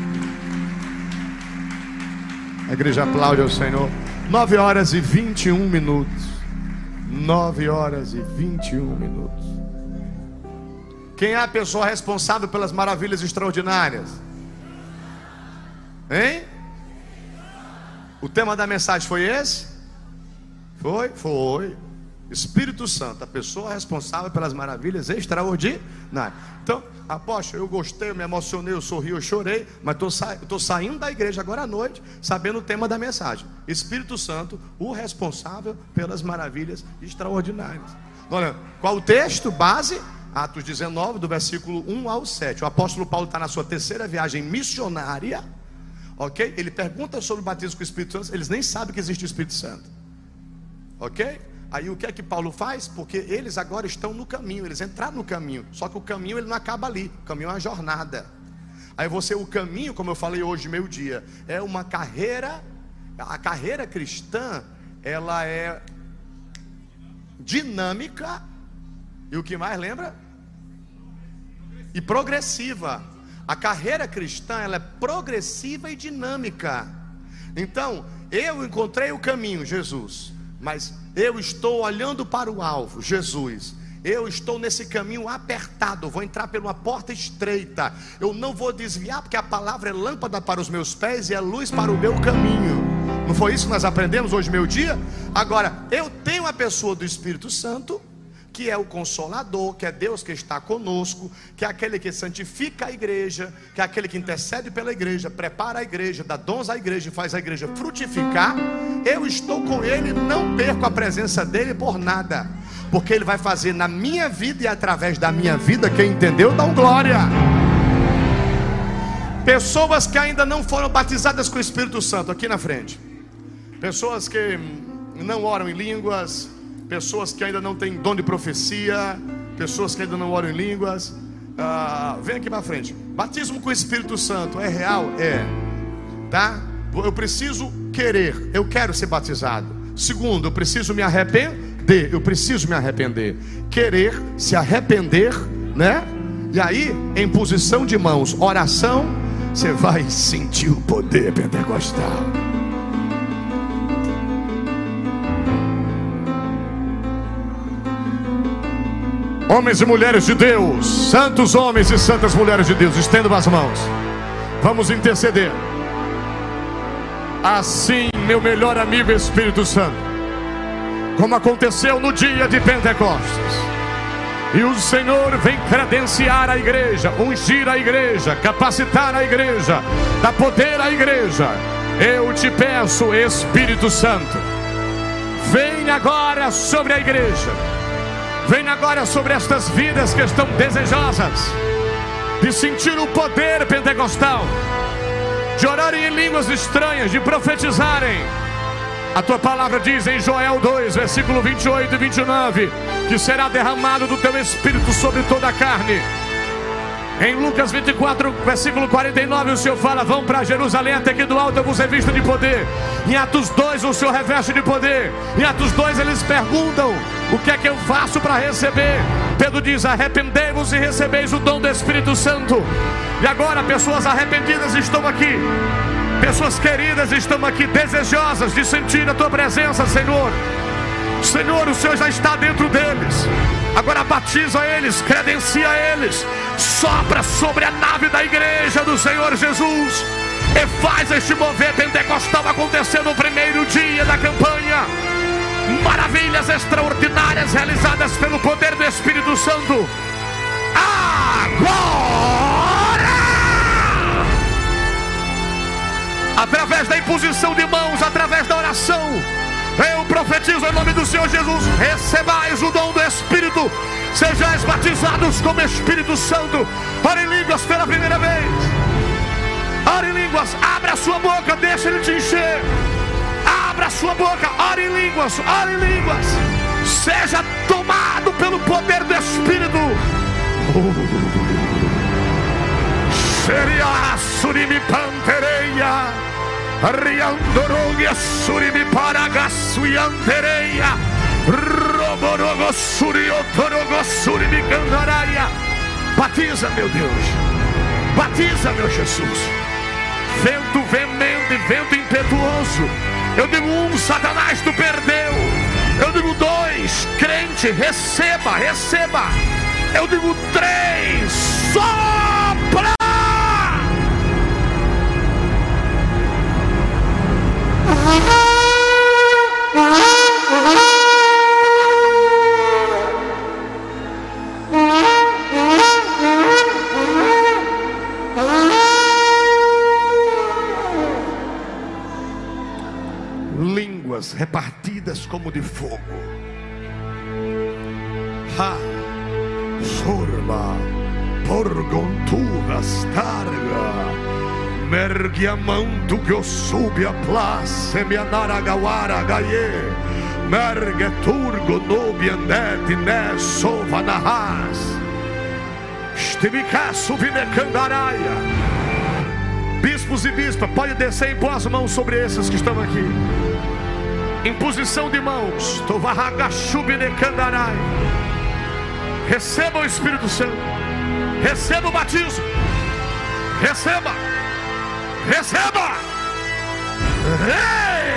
[SPEAKER 1] A igreja aplaude ao Senhor. 9 horas e 21 minutos. 9 horas e 21 minutos. Quem é a pessoa responsável pelas maravilhas extraordinárias? Hein? O tema da mensagem foi esse? Foi? Foi. Espírito Santo, a pessoa responsável pelas maravilhas extraordinárias. Então, apóstolo, eu gostei, eu me emocionei, eu sorri, eu chorei, mas estou sa saindo da igreja agora à noite, sabendo o tema da mensagem. Espírito Santo, o responsável pelas maravilhas extraordinárias. Olha, qual o texto base? Atos 19, do versículo 1 ao 7. O apóstolo Paulo está na sua terceira viagem missionária. Ok? Ele pergunta sobre o batismo com o Espírito Santo. Eles nem sabem que existe o Espírito Santo. Ok? Aí o que é que Paulo faz? Porque eles agora estão no caminho, eles entraram no caminho. Só que o caminho ele não acaba ali. O caminho é uma jornada. Aí você, o caminho, como eu falei hoje, meio-dia, é uma carreira. A carreira cristã, ela é dinâmica e o que mais lembra? E progressiva. A carreira cristã ela é progressiva e dinâmica. Então, eu encontrei o caminho, Jesus, mas eu estou olhando para o alvo, Jesus. Eu estou nesse caminho apertado, vou entrar por uma porta estreita. Eu não vou desviar, porque a palavra é lâmpada para os meus pés e é luz para o meu caminho. Não foi isso que nós aprendemos hoje, meu dia? Agora, eu tenho a pessoa do Espírito Santo, que é o consolador, que é Deus que está conosco, que é aquele que santifica a igreja, que é aquele que intercede pela igreja, prepara a igreja, dá dons à igreja e faz a igreja frutificar. Eu estou com ele, não perco a presença dele por nada, porque ele vai fazer na minha vida e através da minha vida, quem entendeu, dá um glória. Pessoas que ainda não foram batizadas com o Espírito Santo, aqui na frente. Pessoas que não oram em línguas, pessoas que ainda não têm dom de profecia, pessoas que ainda não oram em línguas. Ah, vem aqui para frente. Batismo com o Espírito Santo é real? É. Tá? Eu preciso querer, eu quero ser batizado. Segundo, eu preciso me arrepender, eu preciso me arrepender. Querer, se arrepender, né? E aí, em posição de mãos, oração, você vai sentir o poder pentecostal. Homens e mulheres de Deus, santos homens e santas mulheres de Deus, estendam as mãos. Vamos interceder. Assim, meu melhor amigo Espírito Santo, como aconteceu no dia de Pentecostes. E o Senhor vem credenciar a igreja, ungir a igreja, capacitar a igreja, dar poder à igreja. Eu te peço, Espírito Santo, vem agora sobre a igreja Vem agora sobre estas vidas que estão desejosas de sentir o poder pentecostal, de orarem em línguas estranhas, de profetizarem. A tua palavra diz em Joel 2, versículo 28 e 29, que será derramado do teu espírito sobre toda a carne. Em Lucas 24, versículo 49, o Senhor fala: Vão para Jerusalém, até que do alto eu vos revista de poder. Em Atos 2, o Senhor reveste de poder. Em Atos 2, eles perguntam: O que é que eu faço para receber? Pedro diz: Arrependei-vos e recebeis o dom do Espírito Santo. E agora, pessoas arrependidas estão aqui. Pessoas queridas estão aqui, desejosas de sentir a tua presença, Senhor. Senhor, o Senhor já está dentro deles. Agora batiza eles, credencia eles, sopra sobre a nave da igreja do Senhor Jesus e faz este mover pentecostal acontecer no primeiro dia da campanha. Maravilhas extraordinárias realizadas pelo poder do Espírito Santo. Agora! Através da imposição de mãos, através da oração eu profetizo em nome do Senhor Jesus: recebais o dom do Espírito, sejais batizados como Espírito Santo. Ore línguas pela primeira vez. Ore línguas, abra a sua boca, deixa ele te encher. Abra a sua boca, ore línguas, ore línguas. Seja tomado pelo poder do Espírito. Seria surimi pantereia. Riandorogia surimi paragasuiantereia. Roborogo suriotorogo surimi candaraia. Batiza, meu Deus. Batiza, meu Jesus. Vento veemente, vento impetuoso. Eu digo um, Satanás, tu perdeu. Eu digo dois, crente, receba, receba. Eu digo três, sopra. Línguas repartidas como de fogo. Ha, sorba, porgonturas targa mergiamantu que eu subi a place me anaragawara gaie. Mergeturgo nobiandete ne sova nahas estimicaço vinecandaraia bispos e bispas pode descer e pôr as mãos sobre esses que estão aqui. Imposição de mãos. Tovarragachubinecandarai receba o Espírito Santo. Receba o batismo. Receba Receba!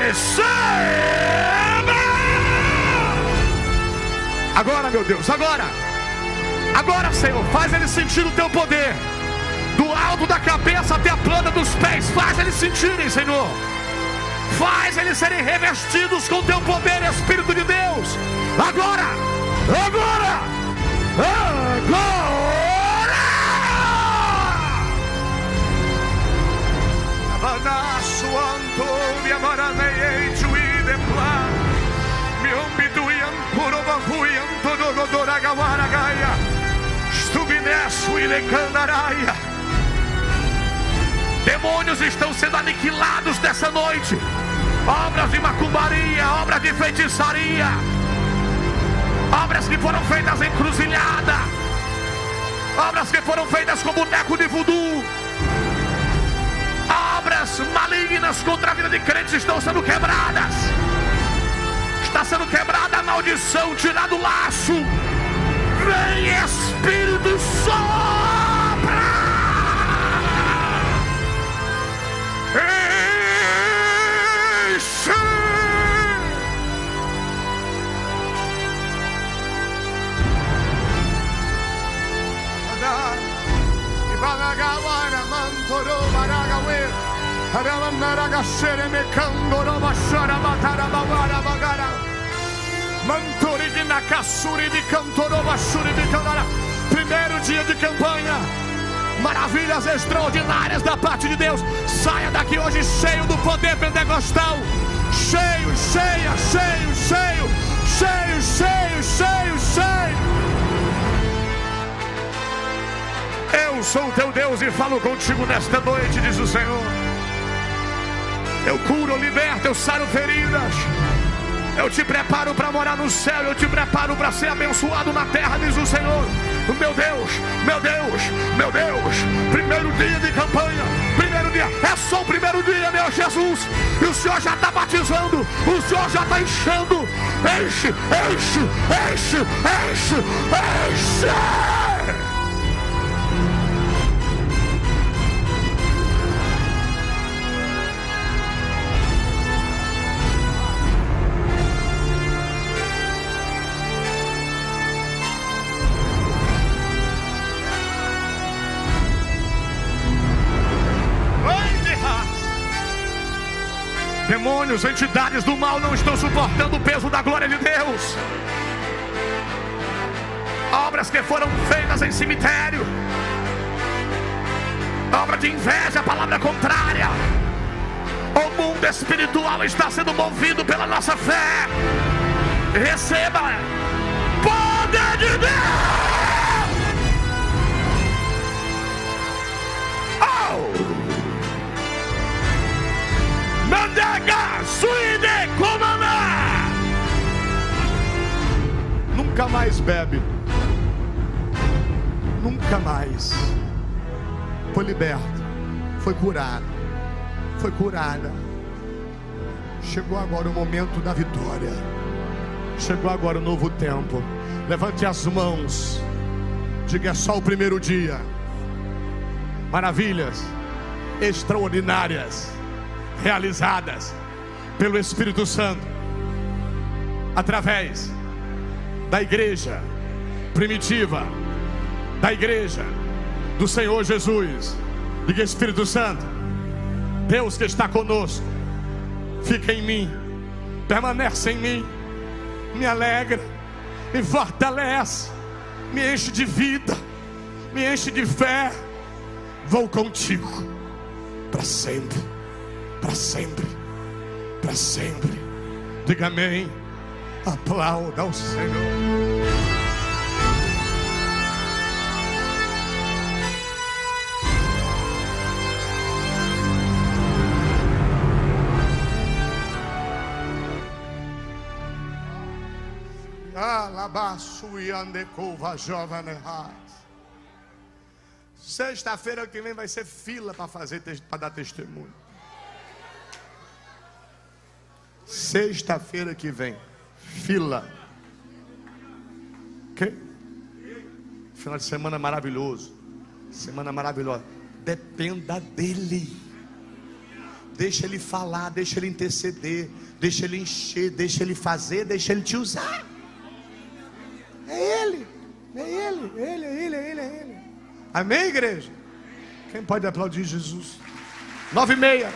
[SPEAKER 1] Receba! Agora, meu Deus, agora! Agora, Senhor, faz ele sentir o teu poder. Do alto da cabeça até a planta dos pés. Faz eles sentirem, Senhor. Faz eles serem revestidos com o teu poder, Espírito de Deus. Agora! Agora! Agora! Anasu Antonia Maranei Chuidepla Miombiduian Purobahuian Todogodoragawara Gaia. Stubinesu Ilecandaraia Demônios estão sendo aniquilados nessa noite. Obras de macumbaria, obras de feitiçaria. Obras que foram feitas em cruzilhada Obras que foram feitas com boneco de voodoo obras malignas contra a vida de crentes estão sendo quebradas. Está sendo quebrada a maldição, tirado o laço. Primeiro dia de campanha. Maravilhas extraordinárias da parte de Deus. Saia daqui hoje cheio do poder pentecostal. Cheio, cheia, cheio, cheio, cheio, cheio, cheio, cheio. Eu sou teu Deus e falo contigo nesta noite, diz o Senhor. Eu curo, eu liberto, eu saro feridas. Eu te preparo para morar no céu, eu te preparo para ser abençoado na terra, diz o Senhor. Meu Deus, meu Deus, meu Deus. Primeiro dia de campanha, primeiro dia, é só o primeiro dia, meu Jesus. E o Senhor já está batizando, o Senhor já está enchendo. Enche, enche, enche, enche, enche. Demônios, entidades do mal não estão suportando o peso da glória de Deus. Obras que foram feitas em cemitério. Obra de inveja, palavra contrária. O mundo espiritual está sendo movido pela nossa fé. Receba poder de Deus. Nunca mais bebe. Nunca mais. Foi liberto. Foi curado. Foi curada. Chegou agora o momento da vitória. Chegou agora o novo tempo. Levante as mãos. Diga é só o primeiro dia. Maravilhas extraordinárias realizadas pelo Espírito Santo através da igreja primitiva, da igreja do Senhor Jesus. Diga Espírito Santo, Deus que está conosco, fica em mim, permanece em mim, me alegra, me fortalece, me enche de vida, me enche de fé. Vou contigo para sempre para sempre, para sempre. Diga amém. Aplauda ao Senhor. Sexta-feira que vem vai ser fila para fazer para dar testemunho. Sexta-feira que vem, fila. Ok? Final de semana maravilhoso. Semana maravilhosa. Dependa dele. Deixa ele falar, deixa ele interceder, deixa ele encher, deixa ele fazer, deixa ele te usar. É ele, é ele, é ele, é ele, é ele, é ele. Amém, igreja? Quem pode aplaudir Jesus? Nove e meia.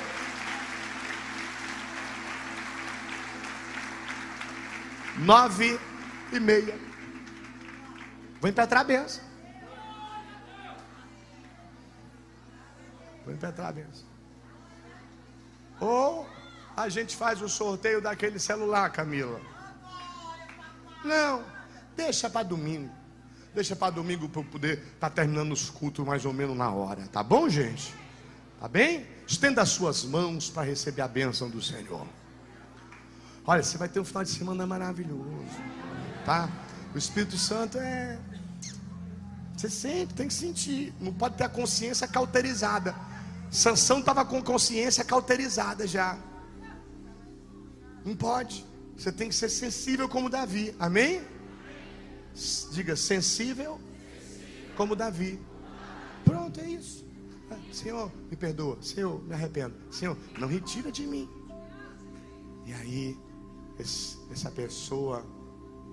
[SPEAKER 1] Nove e meia. Vou impetrar a benção. Vou impetrar a benção. Ou a gente faz o sorteio daquele celular, Camila. Não, deixa para domingo. Deixa para domingo para poder estar tá terminando os cultos mais ou menos na hora. Tá bom, gente? Tá bem? Estenda as suas mãos para receber a bênção do Senhor. Olha, você vai ter um final de semana maravilhoso. Tá? O Espírito Santo é. Você sempre tem que sentir. Não pode ter a consciência cauterizada. Sansão estava com consciência cauterizada já. Não pode. Você tem que ser sensível como Davi. Amém? Diga sensível como Davi. Pronto, é isso. Senhor, me perdoa. Senhor, me arrependo. Senhor, não retira de mim. E aí essa pessoa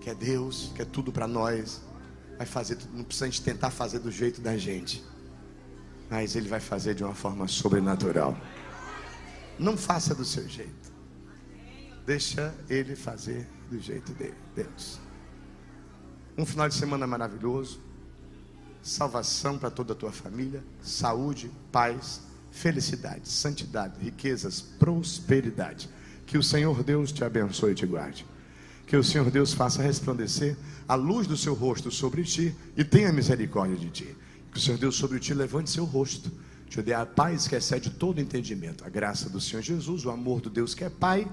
[SPEAKER 1] que é Deus, que é tudo para nós, vai fazer, não precisa a gente tentar fazer do jeito da gente, mas Ele vai fazer de uma forma sobrenatural. Não faça do seu jeito. Deixa ele fazer do jeito dele, Deus. Um final de semana maravilhoso. Salvação para toda a tua família, saúde, paz, felicidade, santidade, riquezas, prosperidade. Que o Senhor Deus te abençoe e te guarde. Que o Senhor Deus faça resplandecer a luz do seu rosto sobre ti e tenha misericórdia de ti. Que o Senhor Deus sobre ti levante seu rosto, te dê a paz que excede todo entendimento, a graça do Senhor Jesus, o amor do Deus que é Pai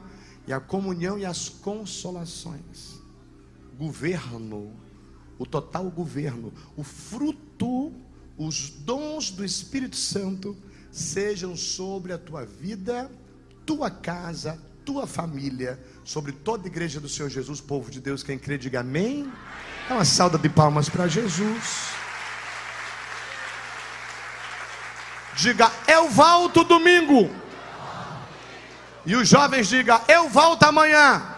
[SPEAKER 1] e a comunhão e as consolações. Governo, o total governo, o fruto, os dons do Espírito Santo sejam sobre a tua vida, tua casa, tua família, sobre toda a igreja do Senhor Jesus, povo de Deus, quem crê, diga amém. É uma salda de palmas para Jesus. Diga, eu volto domingo. E os jovens digam, eu volto amanhã.